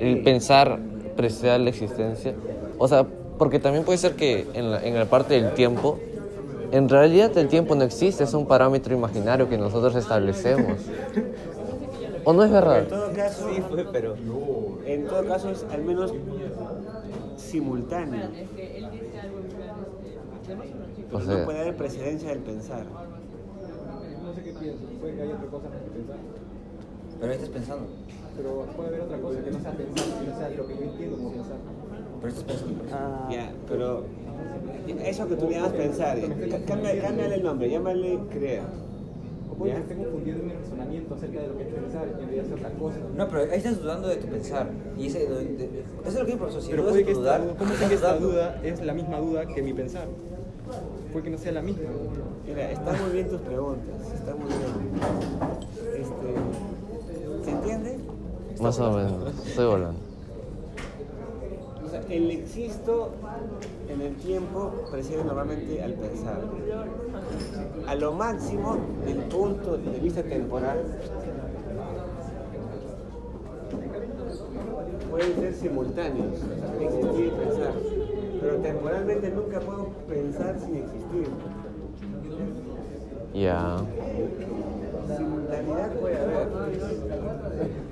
el pensar precede a la existencia. O sea, porque también puede ser que en la, en la parte del tiempo, en realidad el tiempo no existe, es un parámetro imaginario que nosotros establecemos. ¿O no es verdad? En todo caso, Sí, fue, pero en todo caso es al menos simultáneo. O No sea, puede haber precedencia del pensar. No sé qué pienso, puede que haya otra cosa que pensar. pero ahí estás pensando. Pero puede haber otra cosa que no sea pensar, que no sea lo que yo entiendo como pensar. Pero estás pensando. Ya, pero eso que tú le llamas pensar, eh, cámbiale el nombre, llámale creer. O puede ¿Ya? que esté confundiendo mi razonamiento acerca de lo que es pensar y realidad es otra cosa. No, pero ahí estás dudando de tu pensar. Y ese, de- de- eso es lo que digo, profesor. Si Pero dudas puede de que esta, dudar, ¿cómo sé que esta duda es la misma duda que mi pensar? Puede que no sea la misma. Mira, están muy bien tus preguntas, está muy bien. Este, ¿Se entiende? más o menos, estoy volando. O sea, el existo en el tiempo precede normalmente al pensar. A lo máximo del punto de vista temporal pueden ser simultáneos, existir y pensar. Pero temporalmente nunca puedo pensar sin existir. Ya. Simultaneidad puede haber.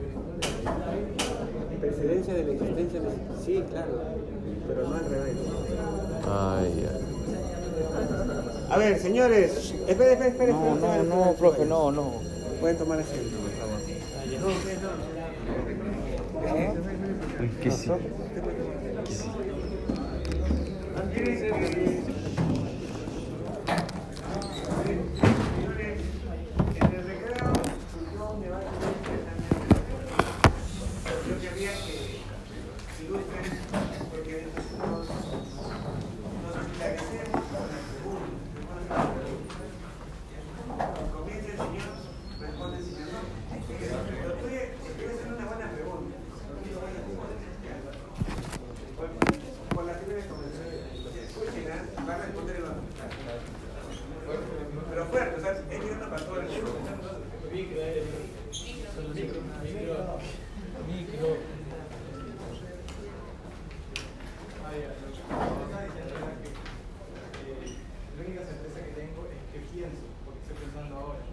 Precedencia de la existencia de... Sí, claro, pero no al revés. Ay, ya. A ver, señores, espera, espera, espera. No, no, no, profe, no, no. Pueden tomar asiento, por favor. ¿Qué sí? En el recreo surgió un debate muy interesante. Yo querría que ilustren, porque nos, nos esclarecemos con las preguntas. Comienza el señor, responde el señor. Lo tuyo, quiero hacer una buena pregunta. Por- Por la primera comenzó. Escuchen, ¿eh? va a responder el otro. Pero fuerte, o sea, es mirando para todo el mundo. La única certeza que tengo es que pienso, porque estoy pensando ahora.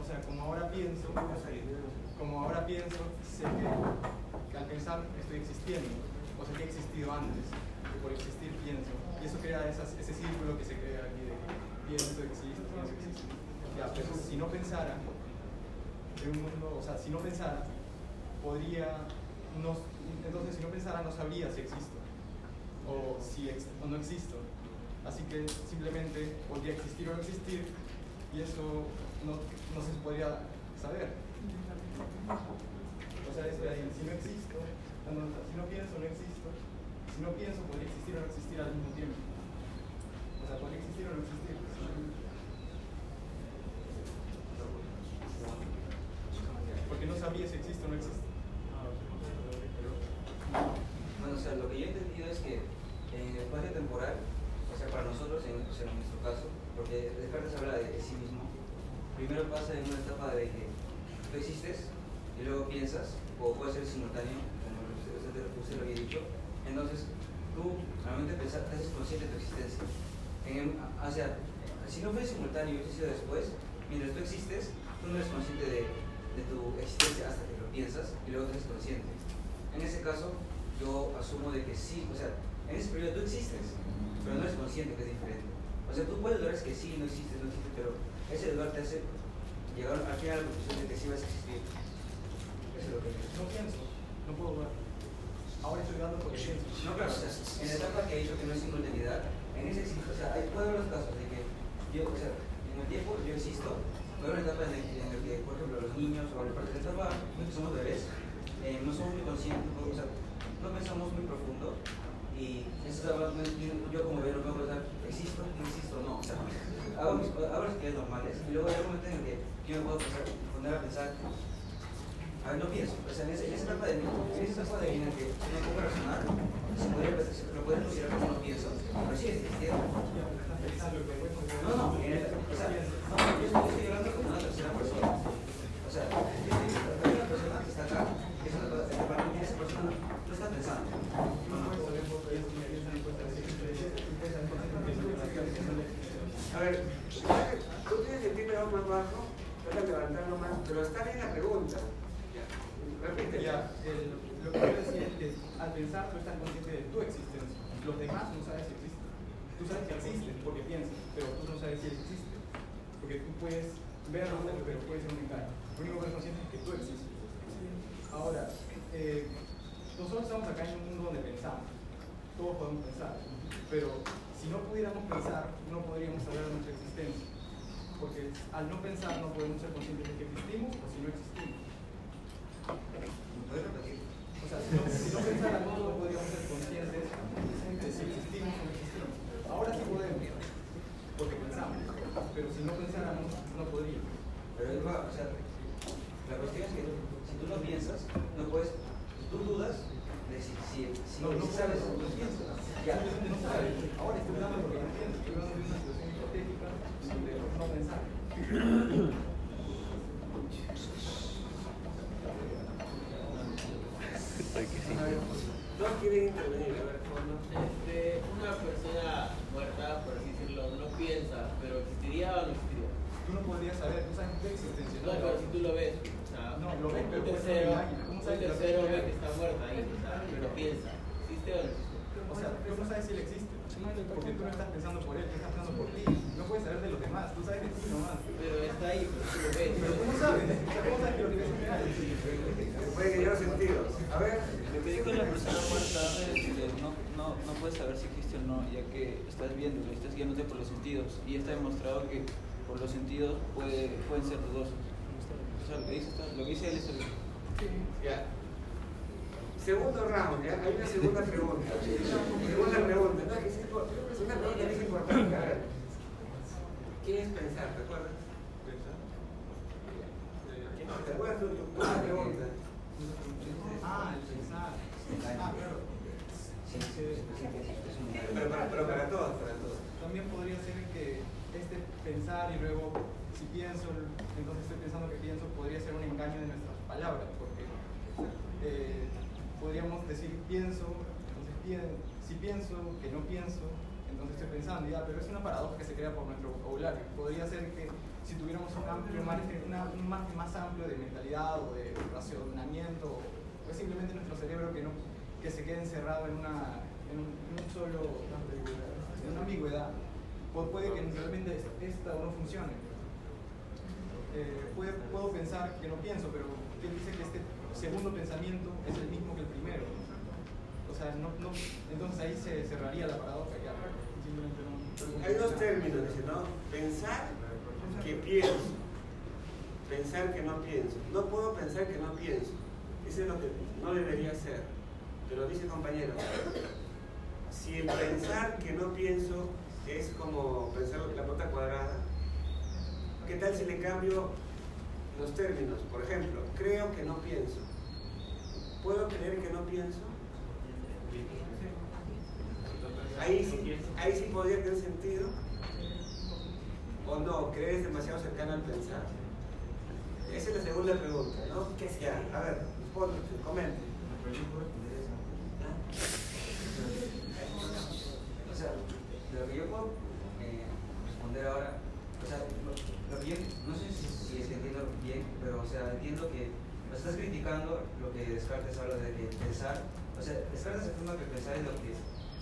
O sea, como ahora pienso, como ahora pienso, sé que, que al pensar estoy existiendo, o sea que he existido antes, que por existir pienso. Y eso crea esas- ese círculo que se crea aquí de pienso, existo, pienso, existo. Ya, pero si no pensara en un mundo, o sea, si no pensara, podría, no, entonces si no pensara no sabría si existo. o si ex- o no existo. Así que simplemente podría existir o no existir y eso no, no se podría saber. O sea, es de ahí, si no existo, si no pienso, no existo. Si no pienso, podría existir o no existir al mismo tiempo. O sea, podría existir o no existir. Porque no sabía si existe o no existe. Bueno, o sea, lo que yo he entendido es que en el espacio temporal, o sea, para nosotros, en, o sea, en nuestro caso, porque Descartes habla de, de sí mismo, primero pasa en una etapa de que tú existes y luego piensas, o puede ser simultáneo, como usted, lo había dicho, entonces tú realmente pensar, te haces consciente de tu existencia. En o sea, si no fuese simultáneo y sido después, mientras tú existes, tú no eres consciente de, de tu existencia hasta que lo piensas y luego te haces consciente. En ese caso, yo asumo de que sí, o sea, en ese periodo tú existes, pero no eres consciente que es diferente. O sea, tú puedes es que sí, no existe, no existe, pero ese dudar te hace llegar al final a la conclusión de que sí vas a existir. Eso es lo que No pienso, no puedo ver. Ahora estoy dando pienso. No, claro, o sea, en la etapa que he dicho que no es simultaneidad, en ese existe, o sea, hay, puede haber los casos de que yo, o sea, en el tiempo yo existo, puede haber una etapa en la que, en la que, por ejemplo, los niños o la parte de la etapa somos bebés, eh, no somos muy conscientes, o sea, no pensamos muy profundo y yo- yo como bebé no puedo pensar, existo, no existo, no, o sea, hago mis hago las actividades normales y luego hay un momento en el que yo me puedo pensar, poner a pensar, a ver, no pienso. O sea, en, esa etapa de en esa etapa de vida en que no puedo razonar, se podría, se lo pueden considerar como no pienso, pero sí existiendo. No, no, en el, o sea, no, yo estoy, estoy hablando como una tercera persona. O sea, yo estoy, hay una persona que está acá, que es una para mí esa persona no está pensando. No, no. A ver, tú tienes el timbre aún más bajo, trata de levantarlo más, pero está bien la pregunta. Repite. Ya, lo que quiero decir es que al pensar tú estás consciente de tu existencia. Los demás no sabes si existen. Tú sabes que existen porque piensas, pero tú no sabes si existe. Porque tú puedes verlo, pero puede ser un engaño. Lo único que eres consciente es que tú existes. Ahora, eh, nosotros estamos acá en un mundo donde pensamos. Todos podemos pensar. Pero si no pudiéramos pensar, no podríamos saber de nuestra existencia. Porque al no pensar no podemos ser conscientes de que existimos o si no existimos. ¿Puedes repetir? O sea, si no, si no pensáramos, no podríamos ser conscientes de si existimos o no existimos. Ahora sí podemos, porque pensamos. Pero si no pensáramos, no podríamos. Pero es va, o sea, la cuestión es que si tú no piensas, no puedes, tú dudas de si, si, si, No, no si sabes, puedo, no piensas. Ya, no sabes. Ahora estoy hablando porque no pienso. Estoy hablando de una situación hipotética donde no pensar. Dos quieren intervenir, a ver, fondo. Este, una persona muerta, por así decirlo, no piensa, pero existiría o no existiría. Tú no podrías saber, tú sabes tu existencia. No, pero si tú lo ves, o sea, No, lo ves, un pero puede ser tercero, una máquina. ¿Cómo un sabes que la tercero persona- ve que está muerta ahí, o sea, pero piensa, ¿existe o no existe? O sea, tú no sabes si él existe. Porque tú no estás pensando por él, tú estás pensando por ti. No puedes saber de los demás, tú sabes de ti nomás. Pero está ahí, pero tú lo ves. Pero ¿cómo sabes? O sea, ¿Cómo sabes que lo que ves es real? Puede que lleve sentido. A ver, Lo que dijo la persona muerta es que no, no, no puedes saber si existe o no, ya que estás viendo, estás guiándote por los sentidos. Y está demostrado que por los sentidos puede, pueden ser dudosos. O sea, lo que dice, lo que dice él es el... ya. Segundo round, ¿ya? Hay una segunda pregunta. Segunda pregunta. No, que es impor- es una pregunta que es importante. A ver. ¿Qué es pensar? ¿Te acuerdas? ¿Te acuerdas tu, tu, tu pregunta? Ah, el pensar. Ah, claro. Sí, sí, sí, sí, sí, es un Pero para, pero para todos, para todos. También podría ser que este pensar y luego, si pienso, entonces estoy pensando que pienso, podría ser un engaño de nuestras palabras, porque eh, podríamos decir pienso, entonces pien- si pienso, que no pienso, entonces estoy pensando, ya, pero es una paradoja que se crea por nuestro vocabulario. Podría ser que si tuviéramos un amplio margen, más amplio de mentalidad o de racionamiento, o es simplemente nuestro cerebro que, no, que se quede encerrado en, una, en, un, solo, en una ambigüedad, pu- puede que realmente es- esta no funcione. Eh, puedo pensar que no pienso, pero ¿quién dice que este segundo pensamiento es el mismo que el primero? O sea, no, no, entonces ahí se cerraría la paradoja ya. Simplemente no. Hay dos términos, dice, ¿no? Pensar que pienso. Pensar que no pienso. No puedo pensar que no pienso. Eso es lo que no debería ser. Pero dice compañero, si el pensar que no pienso es como pensar la pelota cuadrada, ¿qué tal si le cambio los términos? Por ejemplo, creo que no pienso. ¿Puedo creer que no pienso? Ahí sí, ahí sí podría tener sentido. ¿O no? ¿Crees demasiado cercano al pensar? Esa es la segunda pregunta, ¿no? ¿Qué es ya? A ver, responde, comente. O sea, de lo que yo puedo eh, responder ahora, o sea, lo, lo que yo, no sé si, si es entiendo bien, pero o sea, entiendo que estás criticando lo que Descartes habla de que pensar, o sea, Descartes afirma que pensar es lo que,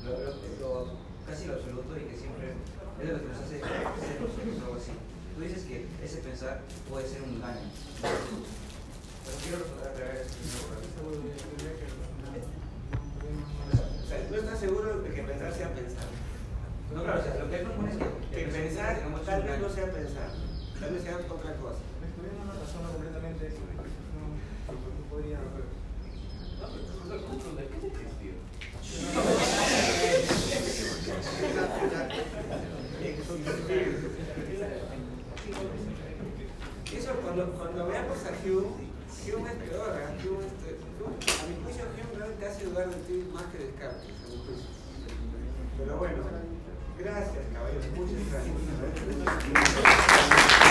lo, lo, lo- casi lo absoluto y que siempre es lo que nos hace ser nosotros, algo así. Tú dices que ese pensar puede ser un engaño. Pero quiero aclarar esto. O sea, no estás seguro de que pensar sea pensar. No, claro, o sea, lo que él propone es que, Que pensar tal vez no sea pensar, tal vez sea otra cosa. Cuando, veamos a Hume, Hume es peor, ¿eh? A mi juicio Hume realmente hace más que. Pero bueno, gracias caballeros, muchas gracias.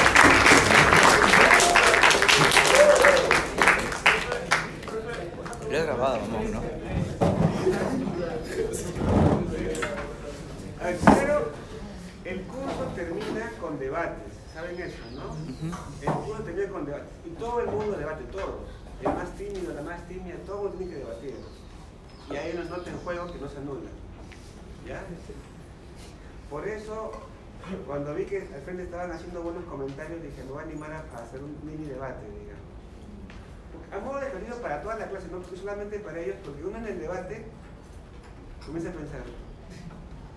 Ver, Primero, el curso termina con debates, ¿saben eso, no? El curso termina con debates. Y todo el mundo debate, todos. El más tímido, la más tímida, todo el mundo tiene que debatir. Y hay unas notas en juego que no se anulan. ¿Ya? Por eso, cuando vi que al frente estaban haciendo buenos comentarios, dije, me voy a animar a, hacer un mini debate. A modo de ejercicio para toda la clase, no solamente para ellos, porque uno en el debate comienza a pensar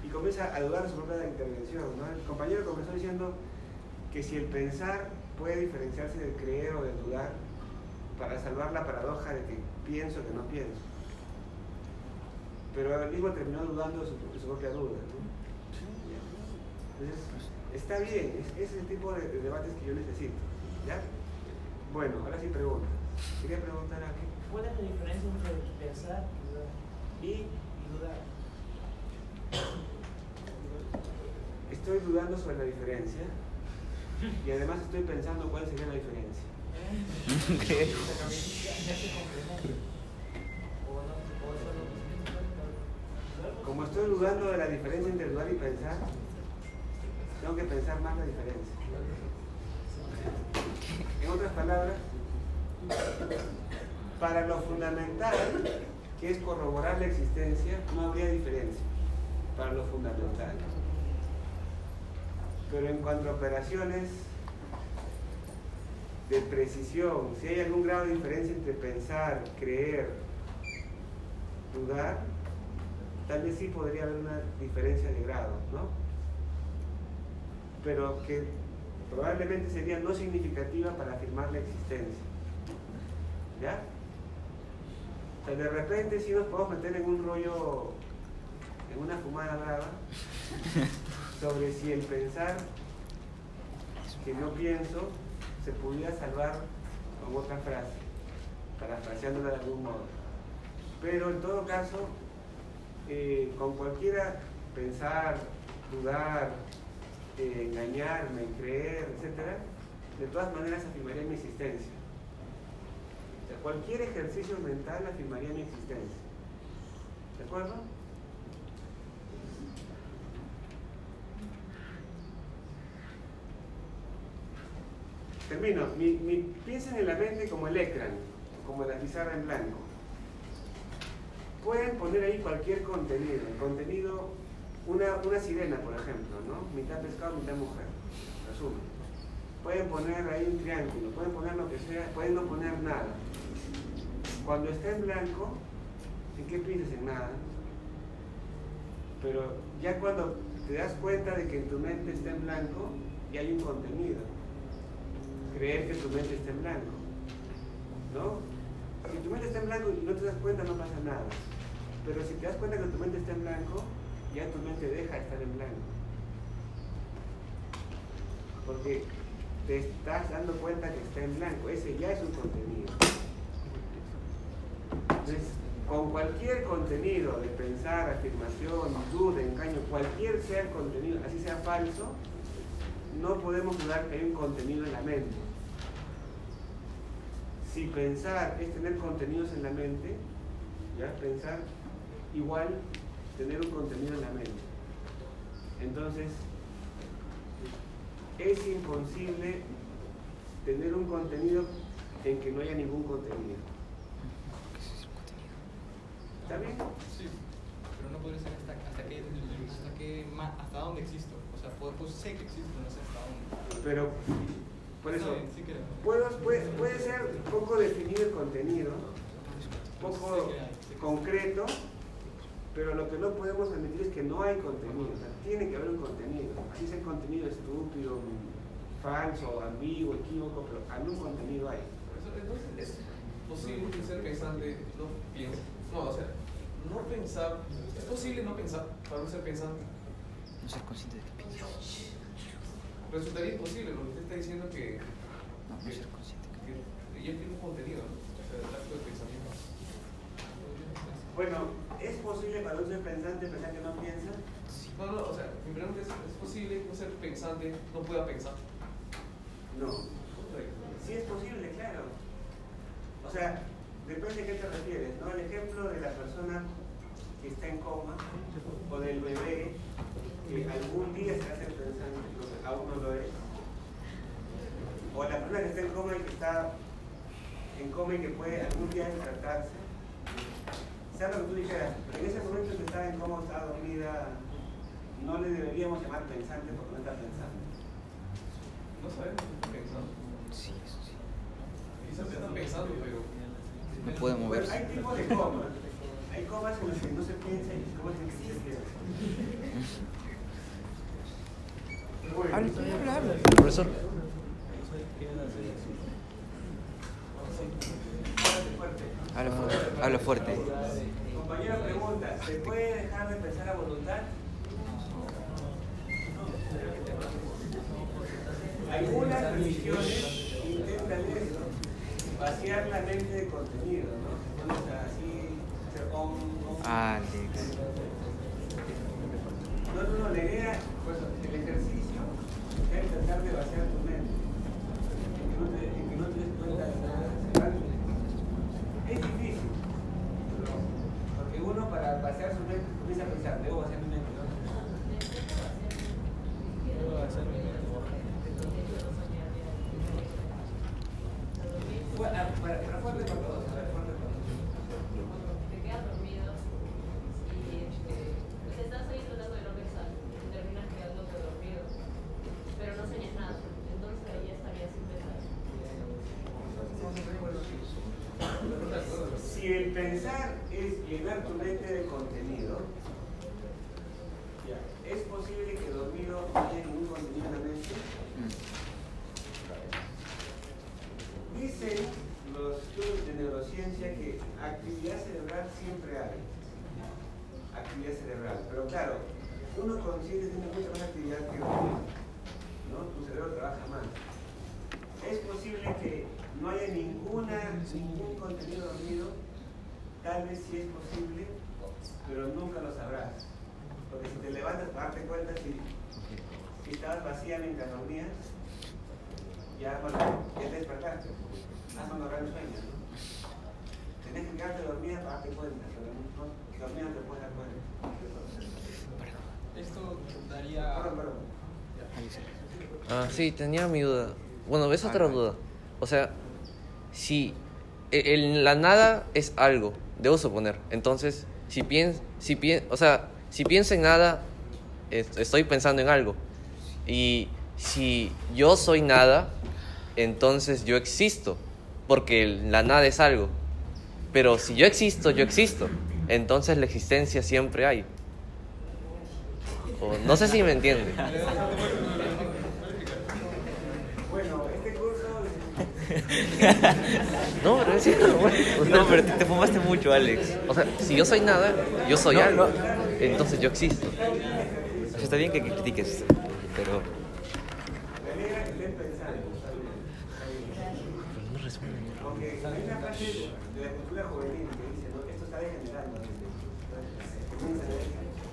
y comienza a dudar de su propia intervención. ¿no? El compañero comenzó diciendo que si el pensar puede diferenciarse del creer o del dudar para salvar la paradoja de que pienso que no pienso. Pero él mismo terminó dudando de su, de su propia duda. ¿no? Entonces, está bien, es, es el tipo de, de debates que yo necesito. ¿ya? Bueno, ahora sí pregunta. Quería preguntar a qué. ¿Cuál es la diferencia entre pensar y dudar? Y Y dudar. estoy dudando sobre la diferencia y además estoy pensando cuál sería la diferencia. ¿Qué? Como estoy dudando de la diferencia entre dudar y pensar, tengo que pensar más la diferencia. En otras palabras, para lo fundamental, que es corroborar la existencia, no habría diferencia para lo fundamental. Pero en cuanto a operaciones de precisión, si hay algún grado de diferencia entre pensar, creer, dudar, tal vez sí podría haber una diferencia de grado, ¿no? Pero que probablemente sería no significativa para afirmar la existencia. ¿Ya? O sea, de repente sí nos podemos meter en un rollo, en una fumada brava, sobre si el pensar que no pienso se pudiera salvar con otra frase, parafraseándola de algún modo. Pero en todo caso, eh, con cualquiera pensar, dudar, eh, engañarme, creer, etc., de todas maneras afirmaría mi existencia. Cualquier ejercicio mental afirmaría mi existencia. ¿De acuerdo? Termino. Mi, mi- piensen en la mente como el ecran, como la pizarra en blanco. Pueden poner ahí cualquier contenido. El contenido, una, una sirena, por ejemplo, ¿no? Mitad pescado, mitad mujer. Resumen. Pueden poner ahí un triángulo, pueden poner lo que sea, pueden no poner nada. Cuando está en blanco, ¿En qué piensas? En nada. Pero ya cuando te das cuenta de que tu mente está en blanco, ya hay un contenido. Creer que tu mente está en blanco. ¿No? Si tu mente está en blanco y no te das cuenta, no pasa nada. Pero si te das cuenta que tu mente está en blanco, ya tu mente deja de estar en blanco. Porque te estás dando cuenta que está en blanco. Ese ya es un contenido. Entonces, con cualquier contenido de pensar, afirmación, duda, engaño, cualquier sea contenido, así sea falso, no podemos dudar que hay un contenido en la mente. Si pensar es tener contenidos en la mente, ya pensar igual tener un contenido en la mente. Entonces, es imposible tener un contenido en que no haya ningún contenido. ¿Está bien? Sí, pero no podría ser hasta, hasta, qué, hasta, dónde existo. O sea, puedo, pues sé que existo, no sé hasta dónde. Pero, por eso, sí puedo- puede, puede ser poco definido el contenido, poco concreto, pero lo que no podemos admitir es que no hay contenido. O sea, tiene que haber un contenido. Así sea contenido estúpido, falso, ambiguo, equívoco, pero algún contenido hay. Entonces es posible que ser pensante no piense. No, o sea, no pensar. Es posible no pensar para un ser pensante. No ser consciente de que piensa. Resultaría imposible porque usted está diciendo que. No, no ser consciente. que ella tiene un contenido, ¿no? O sea, el acto de pensamiento. Bueno, ¿es posible para un ser pensante pensar que no piensa? No, no, o sea, mi pregunta es: ¿es posible que un ser pensante no pueda pensar? No. Sí es posible, claro. O sea, depende de qué te refieres, ¿no? El ejemplo de la persona que está en coma o del bebé que algún día se hace pensante, pero aún no lo es. O la persona que está en coma y que está en coma y que puede algún día despertarse. Sea lo que tú dijeras, pero en ese momento que está en coma o está dormida, no le deberíamos llamar pensante porque no está pensando. No sabemos qué pensando. Sí, eso sí. Quizás está pensando, pero. No puede moverse. Hay tipos de comas. Hay comas en las que no se piensa y comas en que sí se piensa. Bueno. Habla, habla, habla. Profesor. Habla fuerte. Habla fuerte. Compañero pregunta, ¿se puede dejar de pensar a voluntad? Algunas religiones intentan eso, vaciar la mente de contenido, ¿no? Se ponen así, hacer om, om. Alex. No, no, no, la idea, pues, el ejercicio es tratar de vaciar tu mente, en que no te, en que no te des cuenta de nada. Es difícil, ¿no? porque uno para vaciar su mente comienza a pensar, debo vaciar mi mente, ¿no? Fue- ah, para- Pero fuerte para todos, a ver, fuerte para todos. te quedas dormido y este, pues estás ahí tratando de no pensar y terminas quedándote dormido, pero no sueñas nada, entonces ahí estarías sin pensar. Si el pensar es llenar tu mente de contenido, ya, ¿es posible que dormido no haya ningún contenido en la mente? Dicen los estudios de neurociencia que actividad cerebral siempre hay. Actividad cerebral. Pero claro, uno consciente tiene mucha más actividad que dormir. ¿no? Tu cerebro trabaja más. Es posible que no haya ninguna, ningún contenido dormido. Tal vez sí es posible, pero nunca lo sabrás. Porque si te levantas para darte cuenta si, si estabas vacía mientras dormías, ya, bueno, ya te despertaste. Has honorar el sueño, ¿no? Tenés que quedarte dormida para darte cuenta, pero no, dormida no te puedes dar cuenta. Esto daría. Perdón, perdón. Ah, sí, tenía mi duda. Bueno, ves otra duda. O sea, si e- el- la nada es algo, debo suponer. Entonces, si pienso, si pien, o sea, si pienso en nada, es- estoy pensando en algo. Y si yo soy nada, entonces yo existo, porque la nada es algo. Pero si yo existo, yo existo. entonces la existencia siempre hay. O- no sé si me entiende. Bueno, este curso No, pero es cierto, No, pero te, te fumaste mucho, Alex. O sea, si yo soy nada, yo soy No, algo. no. Entonces yo existo. Está bien que, que critiques, pero... Esté pensando. Porque hay una parte de la cultura juvenil que dice, ¿no? esto está degenerando.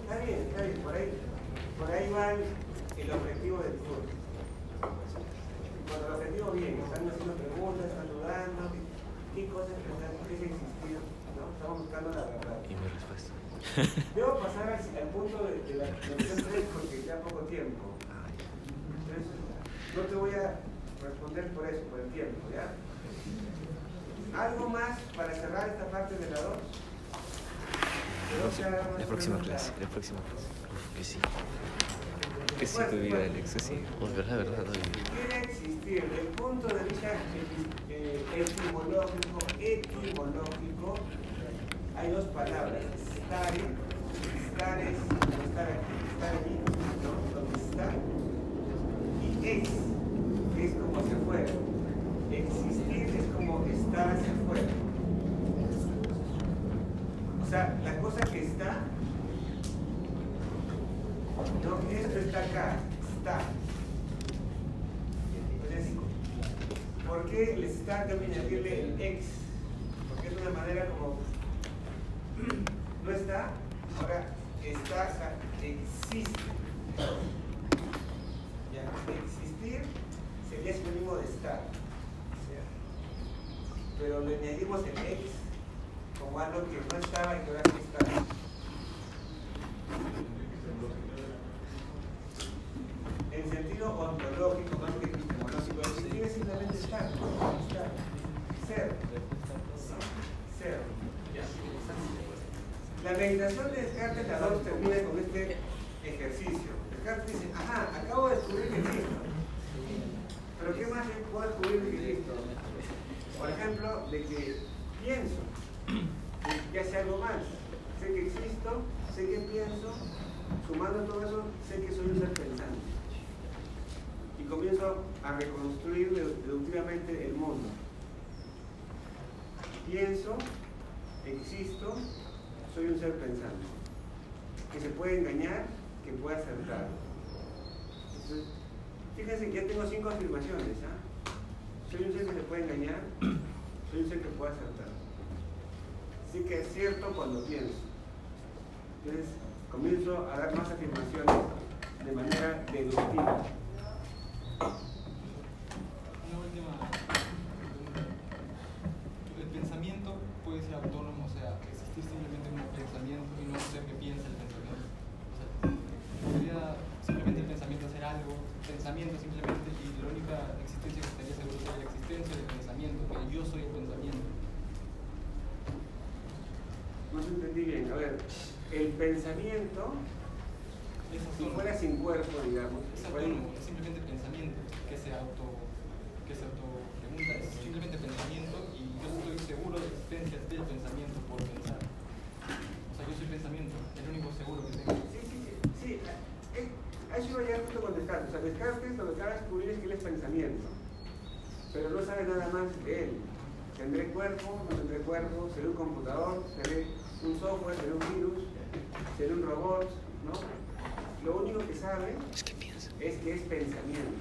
Está bien, está bien, por ahí, por ahí va el, objetivo del curso. Cuando el objetivo viene, están haciendo preguntas, están dudando, qué cosas pensar, qué es existir, ¿no? Estamos buscando la verdad. Y mi respuesta. Debo pasar al, al punto de, de la lección 3 porque queda poco tiempo. Entonces, no te voy a responder por eso, por el tiempo, ¿ya? ¿Algo más para cerrar esta parte de la 2? La próxima clase, la próxima clase. Uf, que sí. Que sí, tu vida, Alex, que sí. Pues verdad, verdad, no. Quiere existir desde el punto de vista eh, etimológico, etimológico, hay dos palabras, stare es estar aquí, estar aquí, ¿no? Donde está, y que es como hacia afuera. Existir es como estar hacia afuera. O sea, la cosa que está, no, esto está acá, está. ¿por qué les está que añadirle ex? Porque es una manera como no está, ahora está, sea, existe. Ya, existir sería sinónimo de estar. Pero le añadimos el ex como algo que no estaba y que ahora sí está. En sentido ontológico, más que epistemológico, existir es simplemente estar, estar, ser. La meditación de Descartes, 2, termina con este ejercicio. Descartes dice, ajá, acabo de descubrir que existo. Pero ¿qué más puedo descubrir de existo? Por ejemplo, de que pienso, que hace algo más. Sé que existo, sé que pienso, sumando todo eso, sé que soy un ser pensante. Y comienzo a reconstruir dedu- deductivamente el mundo. Pienso, existo, soy un ser pensante. Que se puede engañar, que puede acertar. Fíjense que ya tengo cinco afirmaciones. ¿ah? Soy un ser que se puede engañar, soy un ser que puede acertar. Sí que es cierto cuando pienso. Entonces, comienzo a dar más afirmaciones de manera deductiva. Una última pregunta. El pensamiento puede ser autónomo, o sea, existir simplemente como pensamiento y no ser que piensa el pensamiento. O sea, podría simplemente el pensamiento hacer algo, pensamiento simplemente, y la única existencia que estaría seguro sería la existencia del pensamiento, que yo soy el pensamiento. No se entendí bien. A ver, el pensamiento, Es si fuera sin cuerpo, digamos, Es autónomo, es simplemente pensamiento que se auto que se auto pregunta, es simplemente pensamiento y yo estoy seguro de existencia del pensamiento por pensar. O sea, yo soy pensamiento, es lo único seguro que tengo. Sí, sí, sí. sí. eh, A eso iba a llegar justo con Descartes. O sea, Descartes lo que acaba de descubrir es que él es pensamiento. Pero no sabe nada más de él. ¿Tendré cuerpo? ¿No tendré cuerpo? ¿Seré un computador? ¿Seré un software? ¿Seré un virus? ¿Seré un robot? ¿No? Lo único que sabe Es que piensa. es que es pensamiento.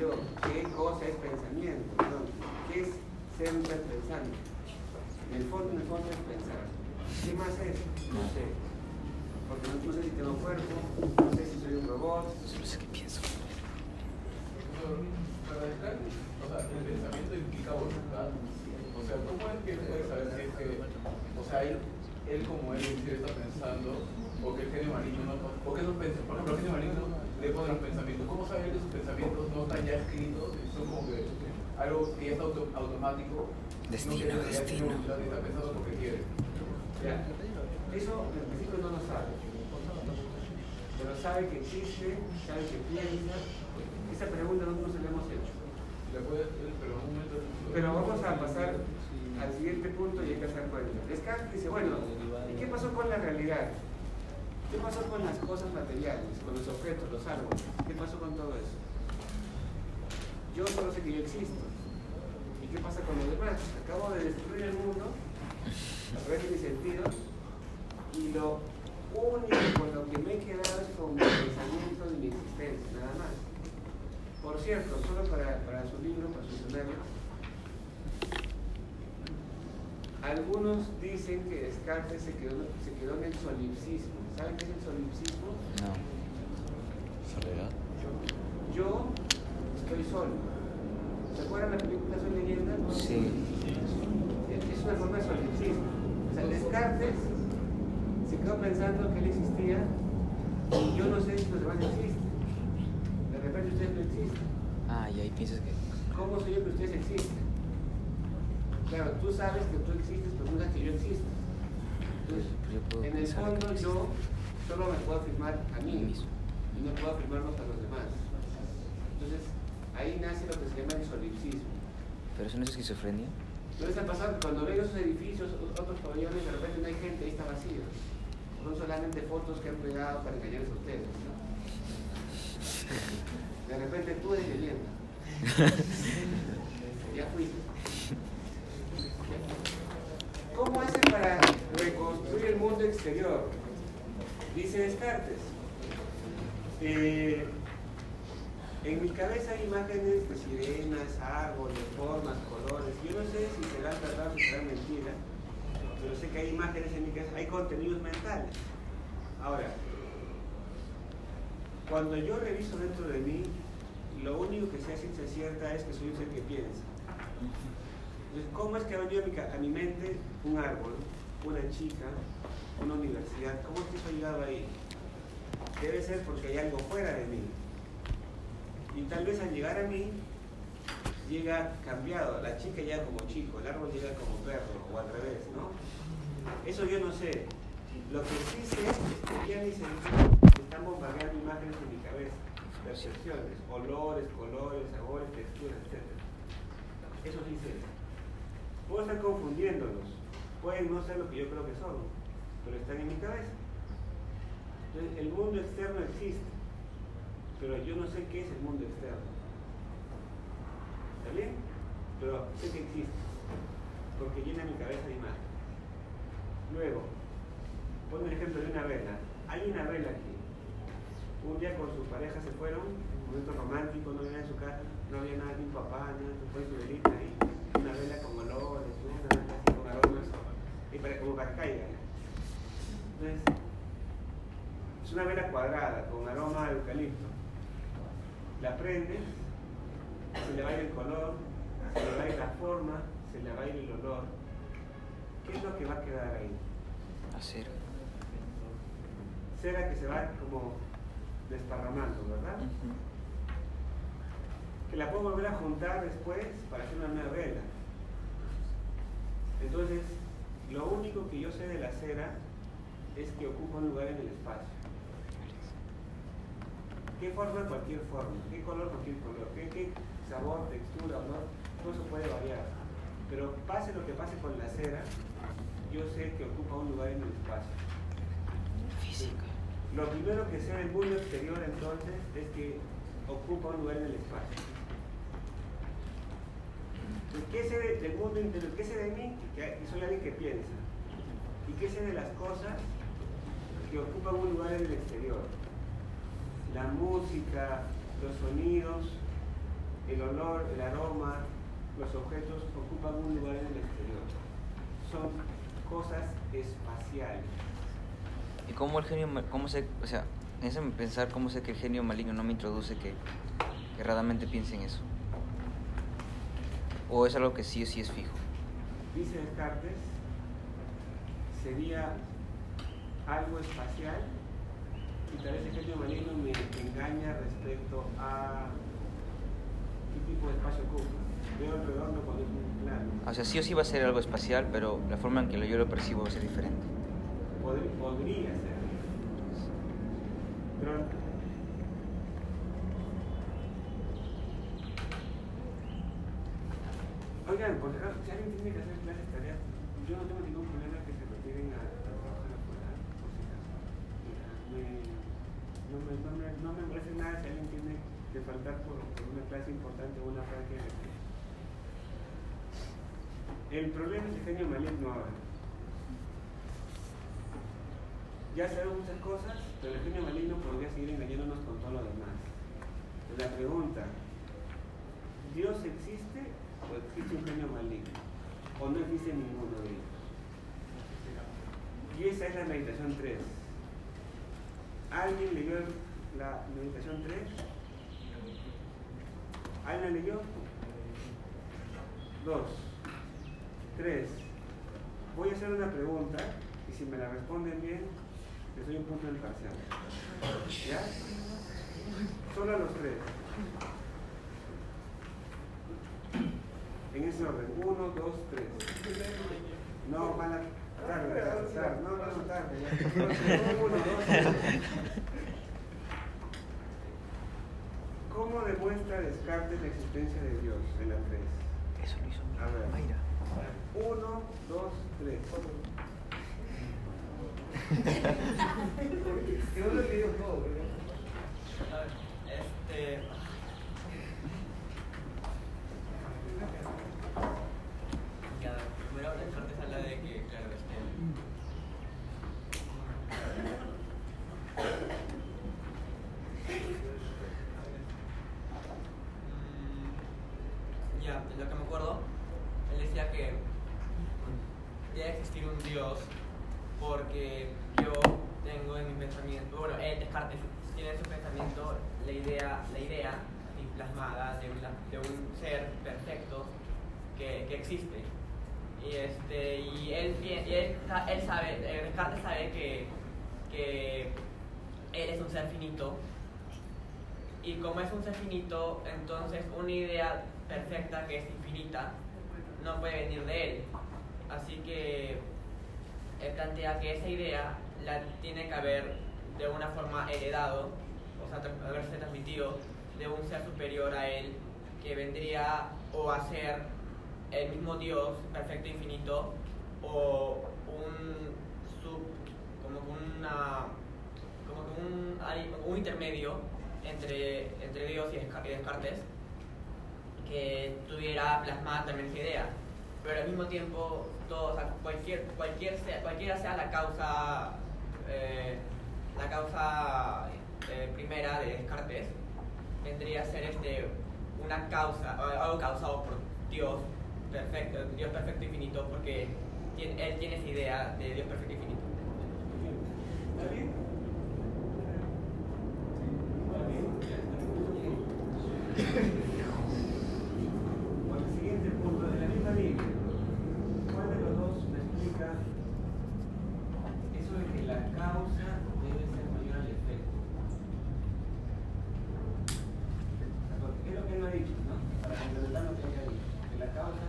Yo, ¿qué cosa es pensamiento? Perdón, ¿Qué es ser un ser pensante? En el fondo, en el fondo es pensar. ¿Qué más es? No sé. Porque no, no sé si tengo cuerpo, no sé si soy un robot. Solo sé que pienso. Para o sea, el pensamiento implica voluntad. O sea, ¿cómo es que puede saber si es que, o sea, él, él como él está pensando, o que el genio maligno no, o que no piensa, por ejemplo, el genio maligno le pone los pensamientos. ¿Cómo sabe él que sus pensamientos no están ya escritos, son como que algo que está auto- automático? Destino, que tiene destino. está pensando porque quiere? Ya. Eso en principio no lo sabe. Pero sabe que existe, sabe que piensa. Esa pregunta nosotros se la hemos hecho. Después, pero en un momento. Pero vamos a pasar al siguiente punto y hay que hacer. Descartes dice, bueno, ¿y qué pasó con la realidad? ¿Qué pasó con las cosas materiales, con los objetos, los árboles? ¿Qué pasó con todo eso? Yo solo sé que yo existo. ¿Y qué pasa con los demás? Acabo de destruir el mundo a través de mis sentidos y lo único con lo que me he quedado es con mi pensamiento de mi existencia, nada más. Por cierto, solo para, para su libro, para su escenario, algunos dicen que Descartes se quedó, se quedó en el solipsismo. ¿Saben qué es el solipsismo? No. ¿Soledad? Yo estoy solo. ¿Se acuerdan la película Soy leyenda? Sí. Es una forma de solipsismo. O sea, Descartes se quedó pensando que él existía y yo no sé si los demás existen. De repente ustedes no existen. Ah, y ahí piensas que. ¿Cómo sé yo que ustedes existen? Claro, tú sabes que tú existes, pero no sabes que yo existo. Entonces, Yo en el fondo yo solo me puedo afirmar a mí mismo y no puedo afirmarnos a los demás. Entonces, ahí nace lo que se llama el solipsismo. ¿Pero eso no es esquizofrenia? ¿No les ha pasado cuando ven esos edificios, otros pabellones, de repente no hay gente, ahí está vacío? Son solamente fotos que han pegado para engañarles a ustedes, ¿no? De repente tú eres leyenda. ya fuiste. ¿Cómo hacen para reconstruir el mundo exterior? Dice Descartes. eh, en mi cabeza hay imágenes de sirenas, árboles, formas, colores. Yo no sé si serán verdad o serán mentiras, pero sé que hay imágenes en mi cabeza, hay contenidos mentales. Ahora, cuando yo reviso dentro de mí, lo único que sé a ciencia cierta es que soy un ser que piensa. Entonces, ¿cómo es que ha venido a mi, ca- a mi mente un árbol, una chica, una universidad? ¿Cómo es que eso ha llegado ahí? Debe ser porque hay algo fuera de mí. Y tal vez al llegar a mí, llega cambiado. La chica llega como chico, el árbol llega como perro, o al revés, ¿no? Eso yo no sé. Lo que sí sé es que ya mis sentidos están bombardeando imágenes en mi cabeza, percepciones, olores, colores, sabores, texturas, etc. Eso sí sé. Puedo estar confundiéndolos. Pueden no ser lo que yo creo que son, pero están en mi cabeza. Entonces, el mundo externo existe, pero yo no sé qué es el mundo externo. ¿Está bien? Pero sé que existe, porque llena mi cabeza de imágenes. Luego, pon el ejemplo de una vela. Hay una vela aquí. Un día con su pareja se fueron, un momento romántico, no había en su casa, no había nada, ni un papá, nada, se su velita ahí, una vela con olores, ¿no? una vela así con aromas, y para, como para que caiga. Entonces, es una vela cuadrada con aroma a eucalipto. La prendes, se le va a ir el color, se le va a ir la forma, se le va a ir el olor. ¿Qué es lo que va a quedar ahí? Hacer. Cera que se va como desparramando, ¿verdad? Que la puedo volver a juntar después para hacer una nueva vela. Entonces, lo único que yo sé de la cera es que ocupa un lugar en el espacio. ¿Qué forma? Cualquier forma. ¿Qué color? Cualquier color. ¿Qué, qué sabor, textura, olor? Todo eso puede variar. Pero pase lo que pase con la cera, yo sé que ocupa un lugar en el espacio. Física. Lo primero que sé del mundo exterior entonces es que ocupa un lugar en el espacio. ¿Qué sé de- del mundo interior? ¿Qué sé de mí? Que soy alguien que piensa. ¿Y qué sé de las cosas que ocupan un lugar en el exterior? La música, los sonidos, el olor, el aroma, los objetos ocupan un lugar en el exterior. Son cosas espaciales. ¿Y cómo el genio, cómo sé, o sea, pensar cómo sé que el genio maligno no me introduce que erradamente piense en eso? ¿O es algo que sí o sí es fijo? Dice Descartes, sería algo espacial y tal vez el genio maligno me engaña respecto a qué tipo de espacio ocupa. Veo el redondo cuando es un plano. O sea, sí o sí va a ser algo espacial, pero la forma en que yo lo percibo va a ser diferente. Pod- podría ser. Pero ejemplo, si alguien tiene que hacer clases, tareas, yo no tengo ningún problema que se retiren a, a trabajar afuera, por si acaso. No, me, no, me, no me parece nada si alguien tiene que faltar por, una clase importante o una práctica. El problema es el genio maligno ahora. Ya sabemos muchas cosas, pero el genio maligno podría seguir engañándonos con todo lo demás. La pregunta, ¿Dios existe o existe un genio maligno? ¿O no existe ninguno de ellos? Y esa es la meditación 3. ¿Alguien leyó la meditación 3? ¿Alguien la leyó? Dos. Tres. Voy a hacer una pregunta y si me la responden bien, les doy un punto del parcial. ¿Ya? Solo a los tres. En ese orden. Uno, dos, tres. No, van a... Tarde, tarde, tarde. No, no, no, tarde. Uno, dos, tres. ¿Cómo demuestra Descartes la existencia de Dios en la 3? Eso lo hizo A ver. Mayra. Uno, dos, tres. Que uno le dio todo, A ver, este. Ya, primero Descartes habla de que, claro, este. Mm, Ya, de lo que me acuerdo, él decía que debe existir un Dios porque yo tengo en mi pensamiento, bueno, él Descartes tiene en su pensamiento la idea, la idea así plasmada de un, de un ser perfecto que, que existe. Y, este, y él, pi- y él, sa- él sabe, eh, Descartes sabe que, que él es un ser finito. Y como es un ser finito, entonces una idea perfecta que es infinita no puede venir de él. Así que él plantea que esa idea la tiene que haber de una forma heredado, o sea, haberse transmitido de un ser superior a él que vendría o a ser el mismo Dios perfecto e infinito o un sub, como que una como que un, un intermedio entre, entre Dios y Desca- y Descartes que tuviera plasmada también esa idea. Pero al mismo tiempo, todo, o sea, cualquier, cualquier sea, cualquiera sea la causa, eh, la causa eh, primera de Descartes, vendría a ser este, una causa, algo causado por Dios perfecto, Dios perfecto infinito, porque tiene- él tiene esa idea de Dios perfecto infinito. ¿Está bien? Por el siguiente punto de la misma Biblia, ¿cuál de los dos me explica eso de que la causa debe ser mayor al efecto? Porque es lo que él no ha dicho, ¿no? Para complementar lo que él ha dicho, que la causa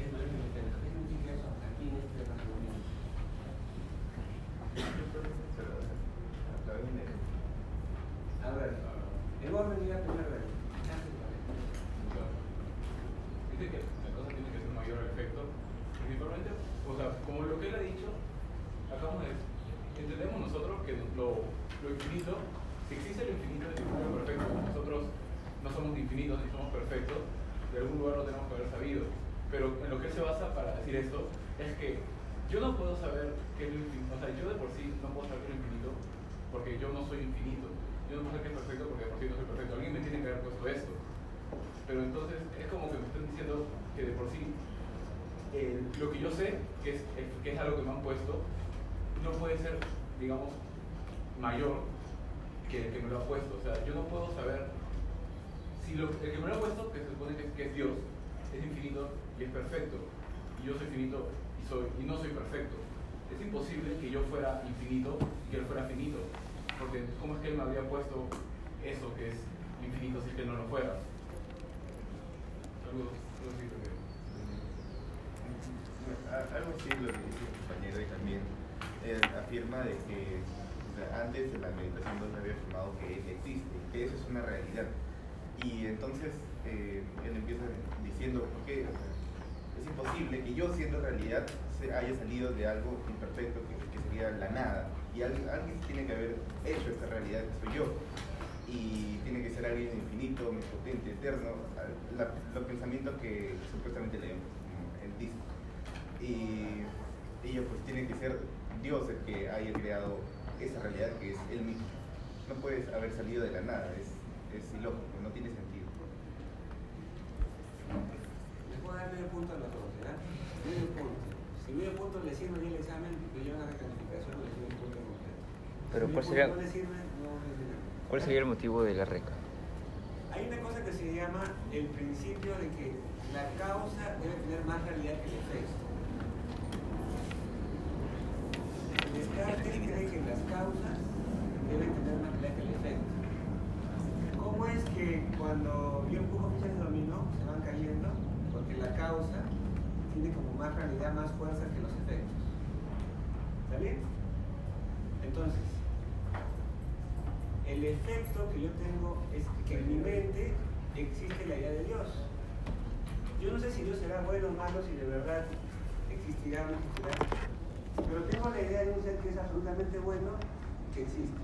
es mayor al efecto. ¿Qué significa eso aquí en este razonamiento? A ver, en orden ya primero vez. Dice que la cosa tiene que ser mayor al efecto. Principalmente, o sea, como lo que él ha dicho, acabamos de entendemos nosotros que lo, lo infinito, si existe lo infinito, es lo perfecto, como nosotros no somos infinitos ni somos perfectos, de algún lugar lo tenemos que haber sabido. Pero en lo que él se basa para decir esto es que yo no puedo saber qué es lo infinito, o sea, yo de por sí no puedo saber qué es lo infinito porque yo no soy infinito. Yo no puedo saber qué es perfecto porque de por sí no soy perfecto. Alguien me tiene que haber puesto esto. Pero entonces es como que me están diciendo que de por sí eh, lo que yo sé, que es, es- que es algo que me han puesto, no puede ser, digamos, mayor que el que me lo ha puesto. O sea, yo no puedo saber si lo, el que me lo ha puesto, que se supone que es, que es Dios, es infinito y es perfecto, y yo soy finito y, soy, y no soy perfecto. Es imposible que yo fuera infinito y que él fuera finito, porque ¿cómo es que él me habría puesto eso que es infinito si es que no lo fuera? Algo, algo creo que- dice mi compañero y también él afirma de que antes de la meditación no había afirmado que él existe, que eso es una realidad. Y entonces eh, él empieza diciendo, ¿por qué? Es imposible que yo siendo realidad haya salido de algo imperfecto que, sería la nada. Y al- alguien tiene que haber hecho esta realidad que soy yo. Y tiene que ser alguien infinito, omnipotente, eterno. Los pensamientos que supuestamente leemos como el disco. Y ella pues tiene que ser Dios el que haya creado esa realidad que es Él mismo. No puedes haber salido de la nada, es, es ilógico, no tiene sentido. Puedo dar medio punto a los dos, ¿verdad? Medio punto. Si medio punto le sirve bien el examen, me llevan a la calificación, le sirve un punto completo. Pero Si ¿cuál sería- no le sirve, no sirve. ¿Cuál sería el motivo de la reca? Hay una cosa que se llama el principio de que la causa debe tener más realidad que el efecto. Descartes cree que las causas deben tener más realidad que el efecto. ¿Cómo es que cuando yo empujo fichas de dominó se van cayendo? Porque la causa tiene como más realidad, más fuerza que los efectos. ¿Está bien? Entonces, el efecto que yo tengo es que en mi mente existe la idea de Dios. Yo no sé si Dios será bueno o malo, si de verdad existirá o no existirá, pero tengo la idea de un ser que es absolutamente bueno y que existe.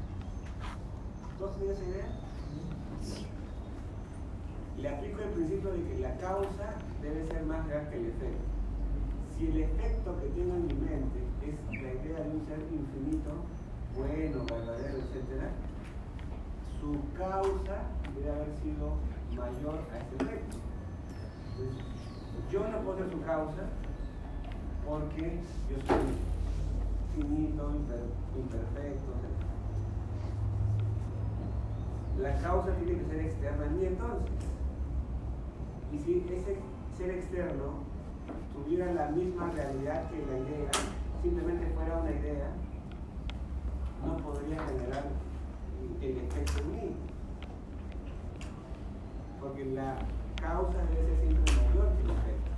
¿Todos tienen esa idea? Le aplico el principio de que la causa debe ser más real que el efecto. Si el efecto que tengo en mi mente es la idea de un ser infinito, bueno, verdadero, etc., su causa debe haber sido mayor a ese efecto. Entonces, yo no puedo ser su causa porque yo soy finito, imper- imperfecto. etc. La causa tiene que ser externa en mí entonces. Y si ese ser externo tuviera la misma realidad que la idea, simplemente fuera una idea, no podría generar el efecto en mí. Porque la causa debe ser siempre mayor que el efecto.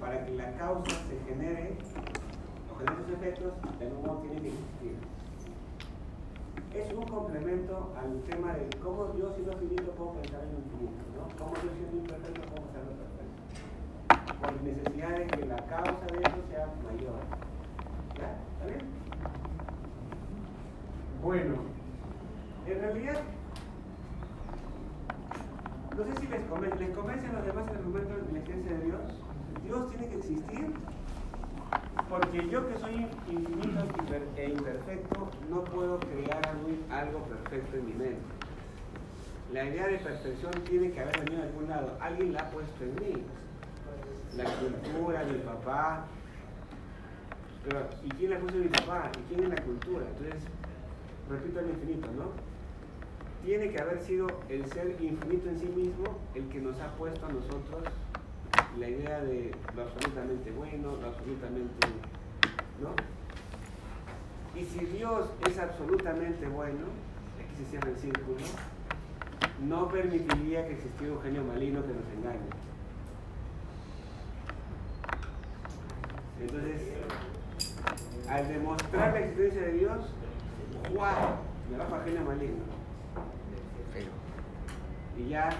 Para que la causa se genere, o genere esos efectos, de nuevo tiene que existir. Es un complemento al tema de cómo yo siendo finito puedo pensar en lo infinito, ¿no? Cómo yo siendo imperfecto puedo pensar en lo perfecto. Por necesidad de que la causa de eso sea mayor. ¿Ya? ¿Está bien? Bueno, en realidad, no sé si les convence, ¿les convence a los demás el argumento de la existencia de Dios? Dios tiene que existir porque yo que soy infinito e imperfecto no puedo crear algo, perfecto en mi mente. La idea de perfección tiene que haber venido de algún lado. Alguien la ha puesto en mí. La cultura, mi papá. ¿y quién la puso en mi papá? ¿Y quién es la cultura? Entonces, repito el infinito, ¿no? Tiene que haber sido el ser infinito en sí mismo el que nos ha puesto a nosotros la idea de lo absolutamente bueno, lo absolutamente, ¿no? Y si Dios es absolutamente bueno, aquí se cierra el círculo, no permitiría que existiera un genio maligno que nos engañe. Entonces, al demostrar la existencia de Dios, ¡guau! Me bajo a genio maligno. Y ya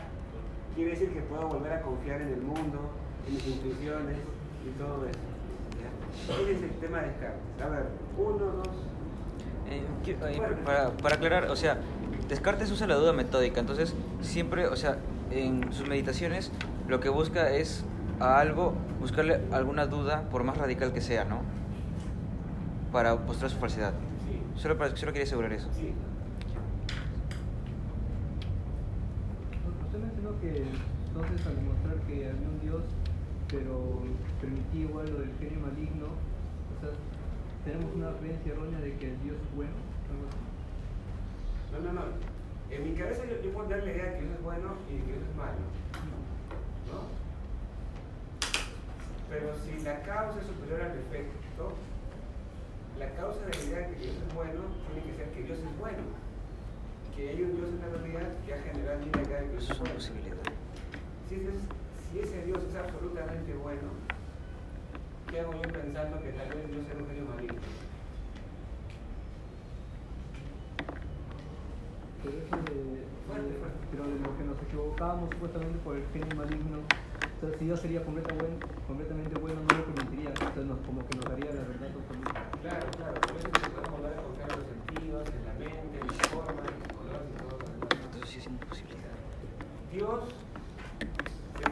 quiere decir que puedo volver a confiar en el mundo, intuiciones y todo eso. ¿ya? Ese es el tema de Descartes. A ver, uno, dos. Eh, quiero- eh, para, para aclarar, o sea, Descartes usa la duda metódica, entonces siempre, o sea, en sus meditaciones lo que busca es a algo, buscarle alguna duda, por más radical que sea, ¿no? Para mostrar su falsedad. Solo, para, solo quería asegurar eso. Usted mencionó que entonces al demostrar que había un pero permitía igual lo del genio maligno, o sea, tenemos una creencia errónea de que el Dios es bueno. algo así. No, no, no. En mi cabeza yo, yo puedo dar la idea de que Dios es bueno y de que Dios es malo. ¿No? Pero si la causa es superior al efecto, la causa de la idea de que Dios es bueno tiene que ser que Dios es bueno. Que hay un Dios en la realidad que ha generado la idea de que Dios es bueno. Si es- si ese Dios es absolutamente bueno, ¿qué hago yo pensando que tal vez Dios era un genio maligno? Pero eso de, de- pero de lo que nos equivocábamos supuestamente por el genio maligno, Entonces, si Dios sería completa buen- completamente bueno, no lo permitiría. Entonces, nos, como que nos daría la verdad absoluta. Claro, claro, por eso se puede volver a confiar en los sentidos, en la mente, en la forma, en los colores y todo lo demás. Entonces sí es imposibilidad. Dios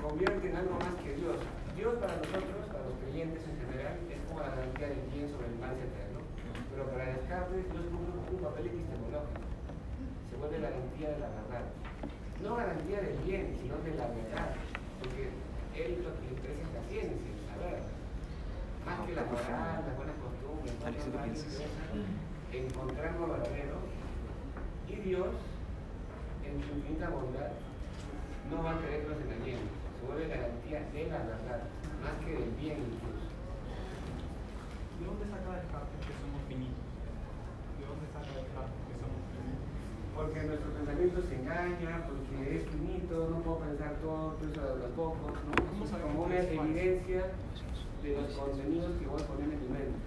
convierte en algo más que Dios. Dios para nosotros, para los creyentes en general, es como la garantía del bien sobre el mal, etc. ¿no? Pero para Descartes, Dios cumple un, papel epistemológico. Se vuelve garantía de la verdad. No garantía del bien, sino de la verdad. Porque él lo que le interesa es la ciencia, el saber. Más que la moral, las buenas costumbres, no, interesa encontrar lo verdadero. Y Dios, en su infinita bondad, no va a querer que nos engañemos. Se vuelve garantía de la verdad, más que del bien incluso. ¿De dónde saca Descartes que somos finitos? ¿De dónde saca Descartes que somos finitos? Porque nuestro pensamiento se engaña, porque es finito, no puedo pensar todo, pienso de los pocos, ¿no? ¿Cómo Es como una evidencia de los contenidos que voy a poner en mi mente.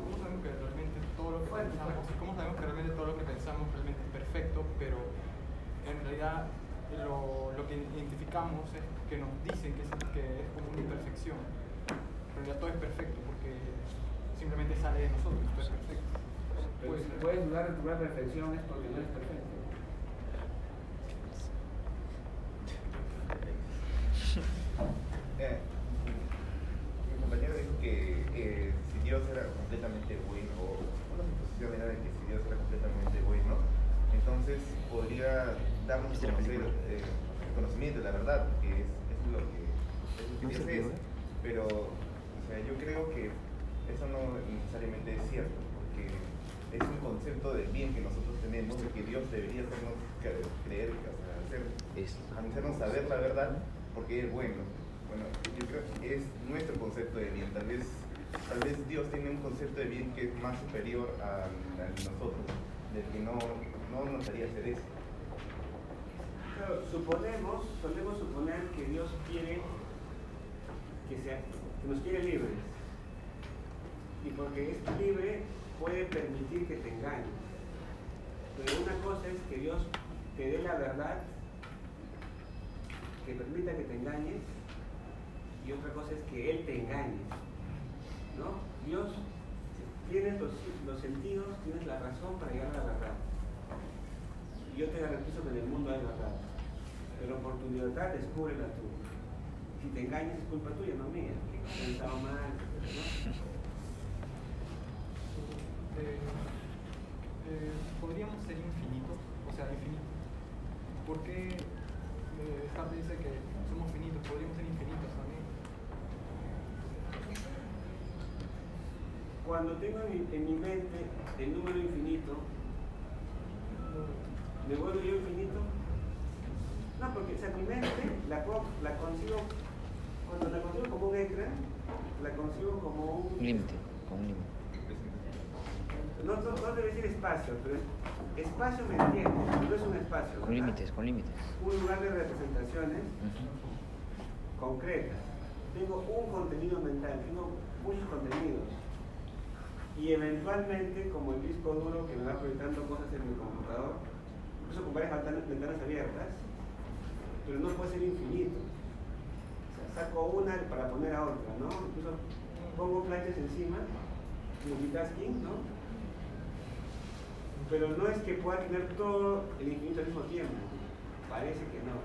¿Cómo sabemos que realmente todo lo que pensamos, cómo sabemos que realmente todo lo que pensamos realmente es perfecto, pero en realidad lo, lo que identificamos es que nos dicen que es, que es como una imperfección. En realidad todo es perfecto porque simplemente sale de nosotros, todo es perfecto. Pero Puede si puedes dudar de tu perfección es porque no es perfecto. Eh, mi compañero dijo que eh, si Dios era completamente bueno, o una suposición era de que si Dios era completamente bueno, entonces podría darnos conocer eh, el conocimiento de la verdad, que es lo que, es lo que ¿No Dios se eh? Pero, o sea, yo creo que eso no necesariamente es cierto, porque es un concepto del bien que nosotros tenemos, de que Dios debería hacernos cre- creer, o sea, hacer, hacernos saber la verdad, porque es bueno. Bueno, yo creo que es nuestro concepto de bien. Tal vez, tal vez Dios tiene un concepto de bien que es más superior al al de nosotros, del que no, no nos haría hacer eso. Suponemos, solemos suponer que Dios quiere que, sea, que nos quiere libres. Y porque es libre, puede permitir que te engañes. Pero una cosa es que Dios te dé la verdad, que permita que te engañes, y otra cosa es que Él te engañe. ¿No? Dios, tienes los, los sentidos, tienes la razón para llegar a la verdad. Yo te garantizo que en el mundo hay verdad. Pero por tu libertad, descúbrela tú. Si te engañas es culpa tuya, no mía. Pensado mal, ¿no? Eh, eh, podríamos ser infinitos, o sea, infinitos. ¿Por qué eh, dice que somos finitos? Podríamos ser infinitos también. Cuando tengo en mi, en mi mente el número infinito, ¿me vuelvo yo infinito? No, porque o sea, mi mente la, la concibo, cuando la concibo como un extra, la concibo como un... Límite, con un límite. No, no, no debe decir espacio, pero es- espacio me entiende, no es un espacio. Con ¿verdad? límites, con límites. Un lugar de representaciones concretas. Tengo un contenido mental, tengo muchos contenidos. Y eventualmente, como el disco duro que me va proyectando cosas en mi computador, incluso con varias ventanas, ventanas abiertas, pero no puede ser infinito. O sea, saco una para poner a otra, ¿no? Incluso pongo planchas encima, multitasking, ¿no? Pero no es que pueda tener todo el infinito al mismo tiempo. Parece que no.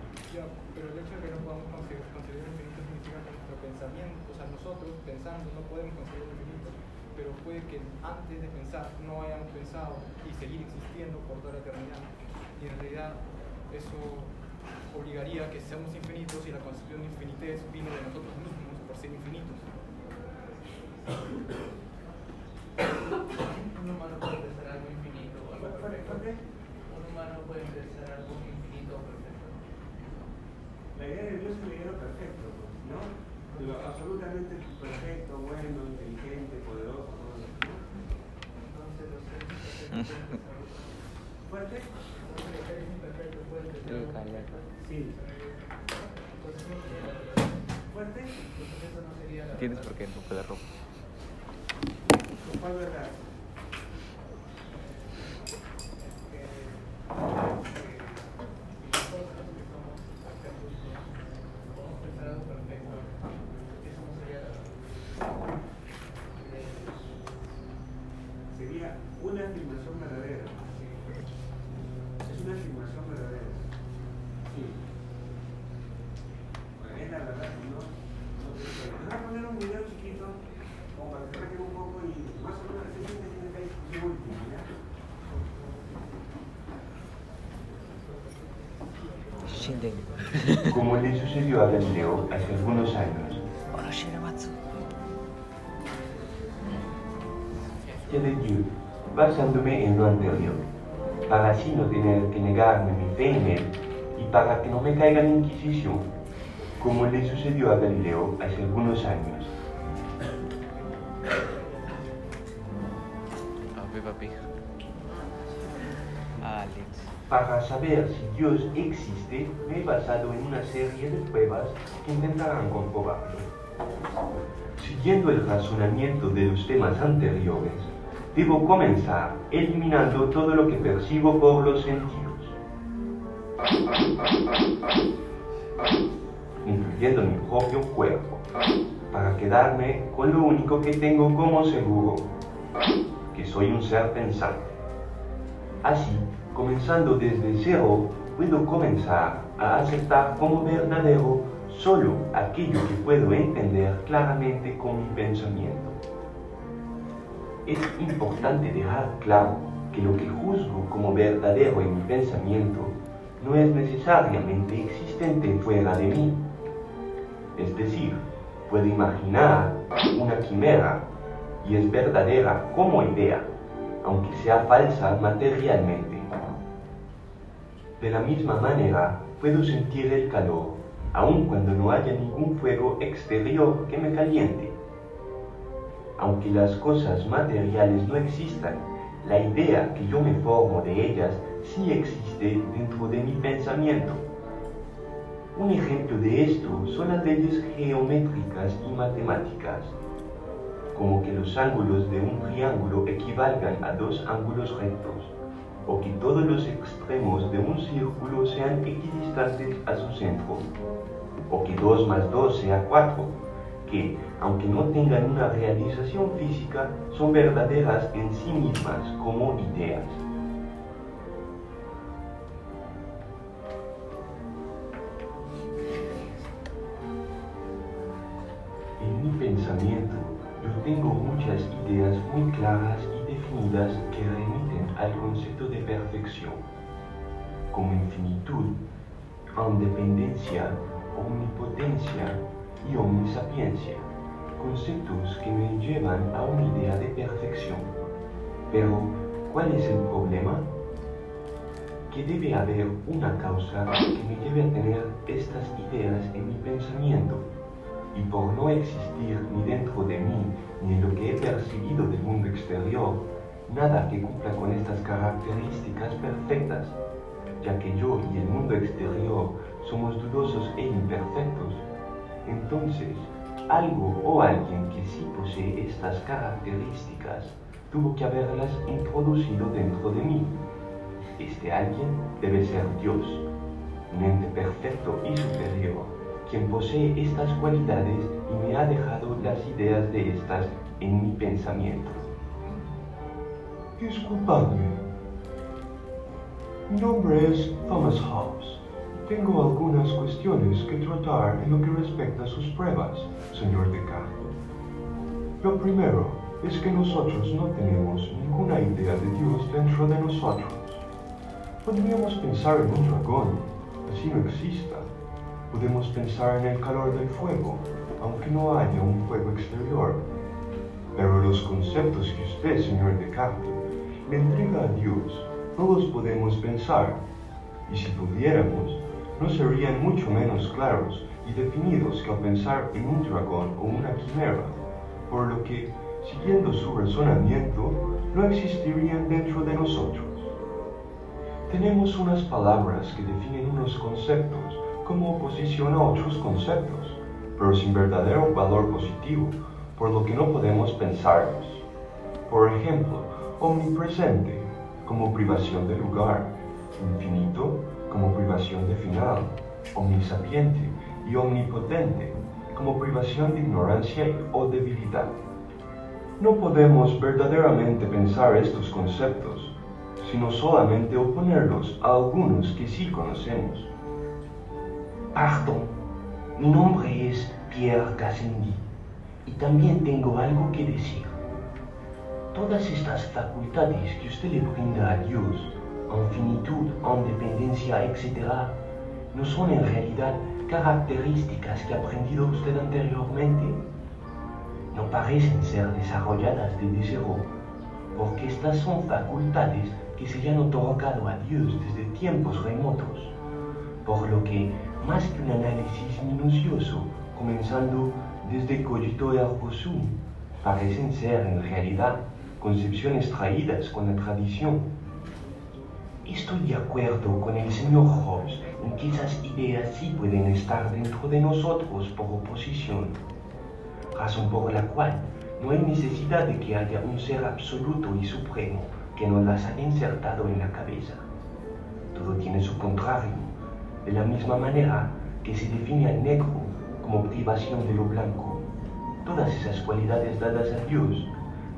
Pero el hecho de que no podamos conseguir, conseguir infinito significa que nuestro pensamiento, o sea, nosotros pensando no podemos conseguir infinito, pero puede que antes de pensar no hayamos pensado y seguir existiendo por toda la eternidad. Y en realidad eso obligaría a que seamos infinitos y la concepción de infinitez vino de nosotros mismos por ser infinitos. Un humano puede pensar algo infinito o algo perfecto. Un humano puede pensar algo infinito o perfecto. La idea de Dios es el idea perfecto, pues, ¿no? Lo absolutamente perfecto, bueno, inteligente, poderoso, todo eso, ¿no? Entonces los seres imperfectos pueden pensar algo ¿Fuerte? ¿Entiendes por qué no puede ropa? Él y para que no me caiga en Inquisición, como le sucedió a Galileo hace algunos años. Para saber si Dios existe, me he basado en una serie de pruebas que intentarán comprobarlo. Siguiendo el razonamiento de los temas anteriores, debo comenzar eliminando todo lo que percibo por los sentidos, incluyendo mi propio cuerpo, para quedarme con lo único que tengo como seguro, que soy un ser pensante. Así, comenzando desde cero, puedo comenzar a aceptar como verdadero solo aquello que puedo entender claramente con mi pensamiento. Es importante dejar claro que lo que juzgo como verdadero en mi pensamiento no es necesariamente existente fuera de mí. Es decir, puedo imaginar una quimera y es verdadera como idea, aunque sea falsa materialmente. De la misma manera, puedo sentir el calor, aun cuando no haya ningún fuego exterior que me caliente. Aunque las cosas materiales no existan, la idea que yo me formo de ellas sí existe dentro de mi pensamiento. Un ejemplo de esto son las leyes geométricas y matemáticas, como que los ángulos de un triángulo equivalgan a dos ángulos rectos, o que todos los extremos de un círculo sean equidistantes a su centro, o que 2 más 2 sea 4, que, aunque no tengan una realización física, son verdaderas en sí mismas como ideas. Mi pensamiento, yo tengo muchas ideas muy claras y definidas que remiten al concepto de perfección, como infinitud, independencia, omnipotencia y omnisapiencia, conceptos que me llevan a una idea de perfección. Pero, ¿cuál es el problema? Que debe haber una causa que me lleve a tener estas ideas en mi pensamiento, y por no existir ni dentro de mí ni en lo que he percibido del mundo exterior, nada que cumpla con estas características perfectas, ya que yo y el mundo exterior somos dudosos e imperfectos, entonces algo o alguien que sí posee estas características tuvo que haberlas introducido dentro de mí. Este alguien debe ser Dios, un ente perfecto y superior, quien posee estas cualidades y me ha dejado las ideas de estas en mi pensamiento. Disculpadme. Mi nombre es Thomas Hobbes. Tengo algunas cuestiones que tratar en lo que respecta a sus pruebas, señor Descartes. Lo primero es que nosotros no tenemos ninguna idea de Dios dentro de nosotros. Podríamos pensar en un dragón, así no exista. Podemos pensar en el calor del fuego, aunque no haya un fuego exterior. Pero los conceptos que usted, señor Descartes, le entrega a Dios, no los podemos pensar. Y si pudiéramos, no serían mucho menos claros y definidos que al pensar en un dragón o una quimera, por lo que, siguiendo su razonamiento, no existirían dentro de nosotros. Tenemos unas palabras que definen unos conceptos como oposición a otros conceptos, pero sin verdadero valor positivo, por lo que no podemos pensarlos. Por ejemplo, omnipresente como privación de lugar, infinito como privación de final, omnisapiente y omnipotente como privación de ignorancia o debilidad. No podemos verdaderamente pensar estos conceptos, sino solamente oponerlos a algunos que sí conocemos. Pardon, mi nombre es Pierre Gassendi y también tengo algo que decir. Todas estas facultades que usted le brinda a Dios, infinitud, independencia, etc., no son en realidad características que ha aprendido usted anteriormente. No parecen ser desarrolladas desde cero, porque estas son facultades que se le han otorgado a Dios desde tiempos remotos, por lo que más que un análisis minucioso, comenzando desde cogito ergo sum, parecen ser en realidad concepciones traídas con la tradición. Estoy de acuerdo con el señor Hobbes en que esas ideas sí pueden estar dentro de nosotros por oposición, razón por la cual no hay necesidad de que haya un ser absoluto y supremo que nos las haya insertado en la cabeza. Todo tiene su contrario, de la misma manera que se define al negro como privación de lo blanco. Todas esas cualidades dadas a Dios,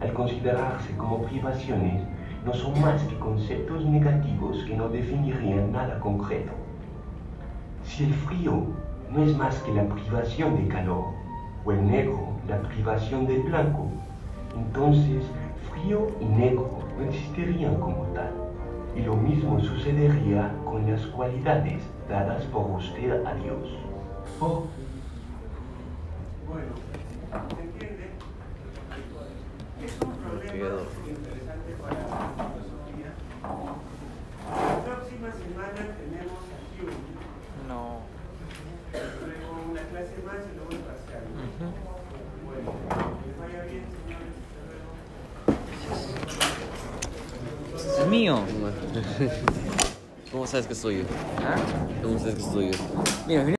al considerarse como privaciones, no son más que conceptos negativos que no definirían nada concreto. Si el frío no es más que la privación de calor, o el negro la privación del blanco, entonces frío y negro no existirían como tal. Y lo mismo sucedería con las cualidades dadas por usted a Dios. Oh, Bueno, ¿se entiende? Es un problema interesante para la filosofía. La próxima semana tenemos a Hume. No. Luego una clase más y luego el parcial. Bueno, que les vaya bien, señores. Hasta luego. Es mío. ¿Cómo sabes que soy yo? ¿Ah? ¿Cómo sabes que soy yo? Mira,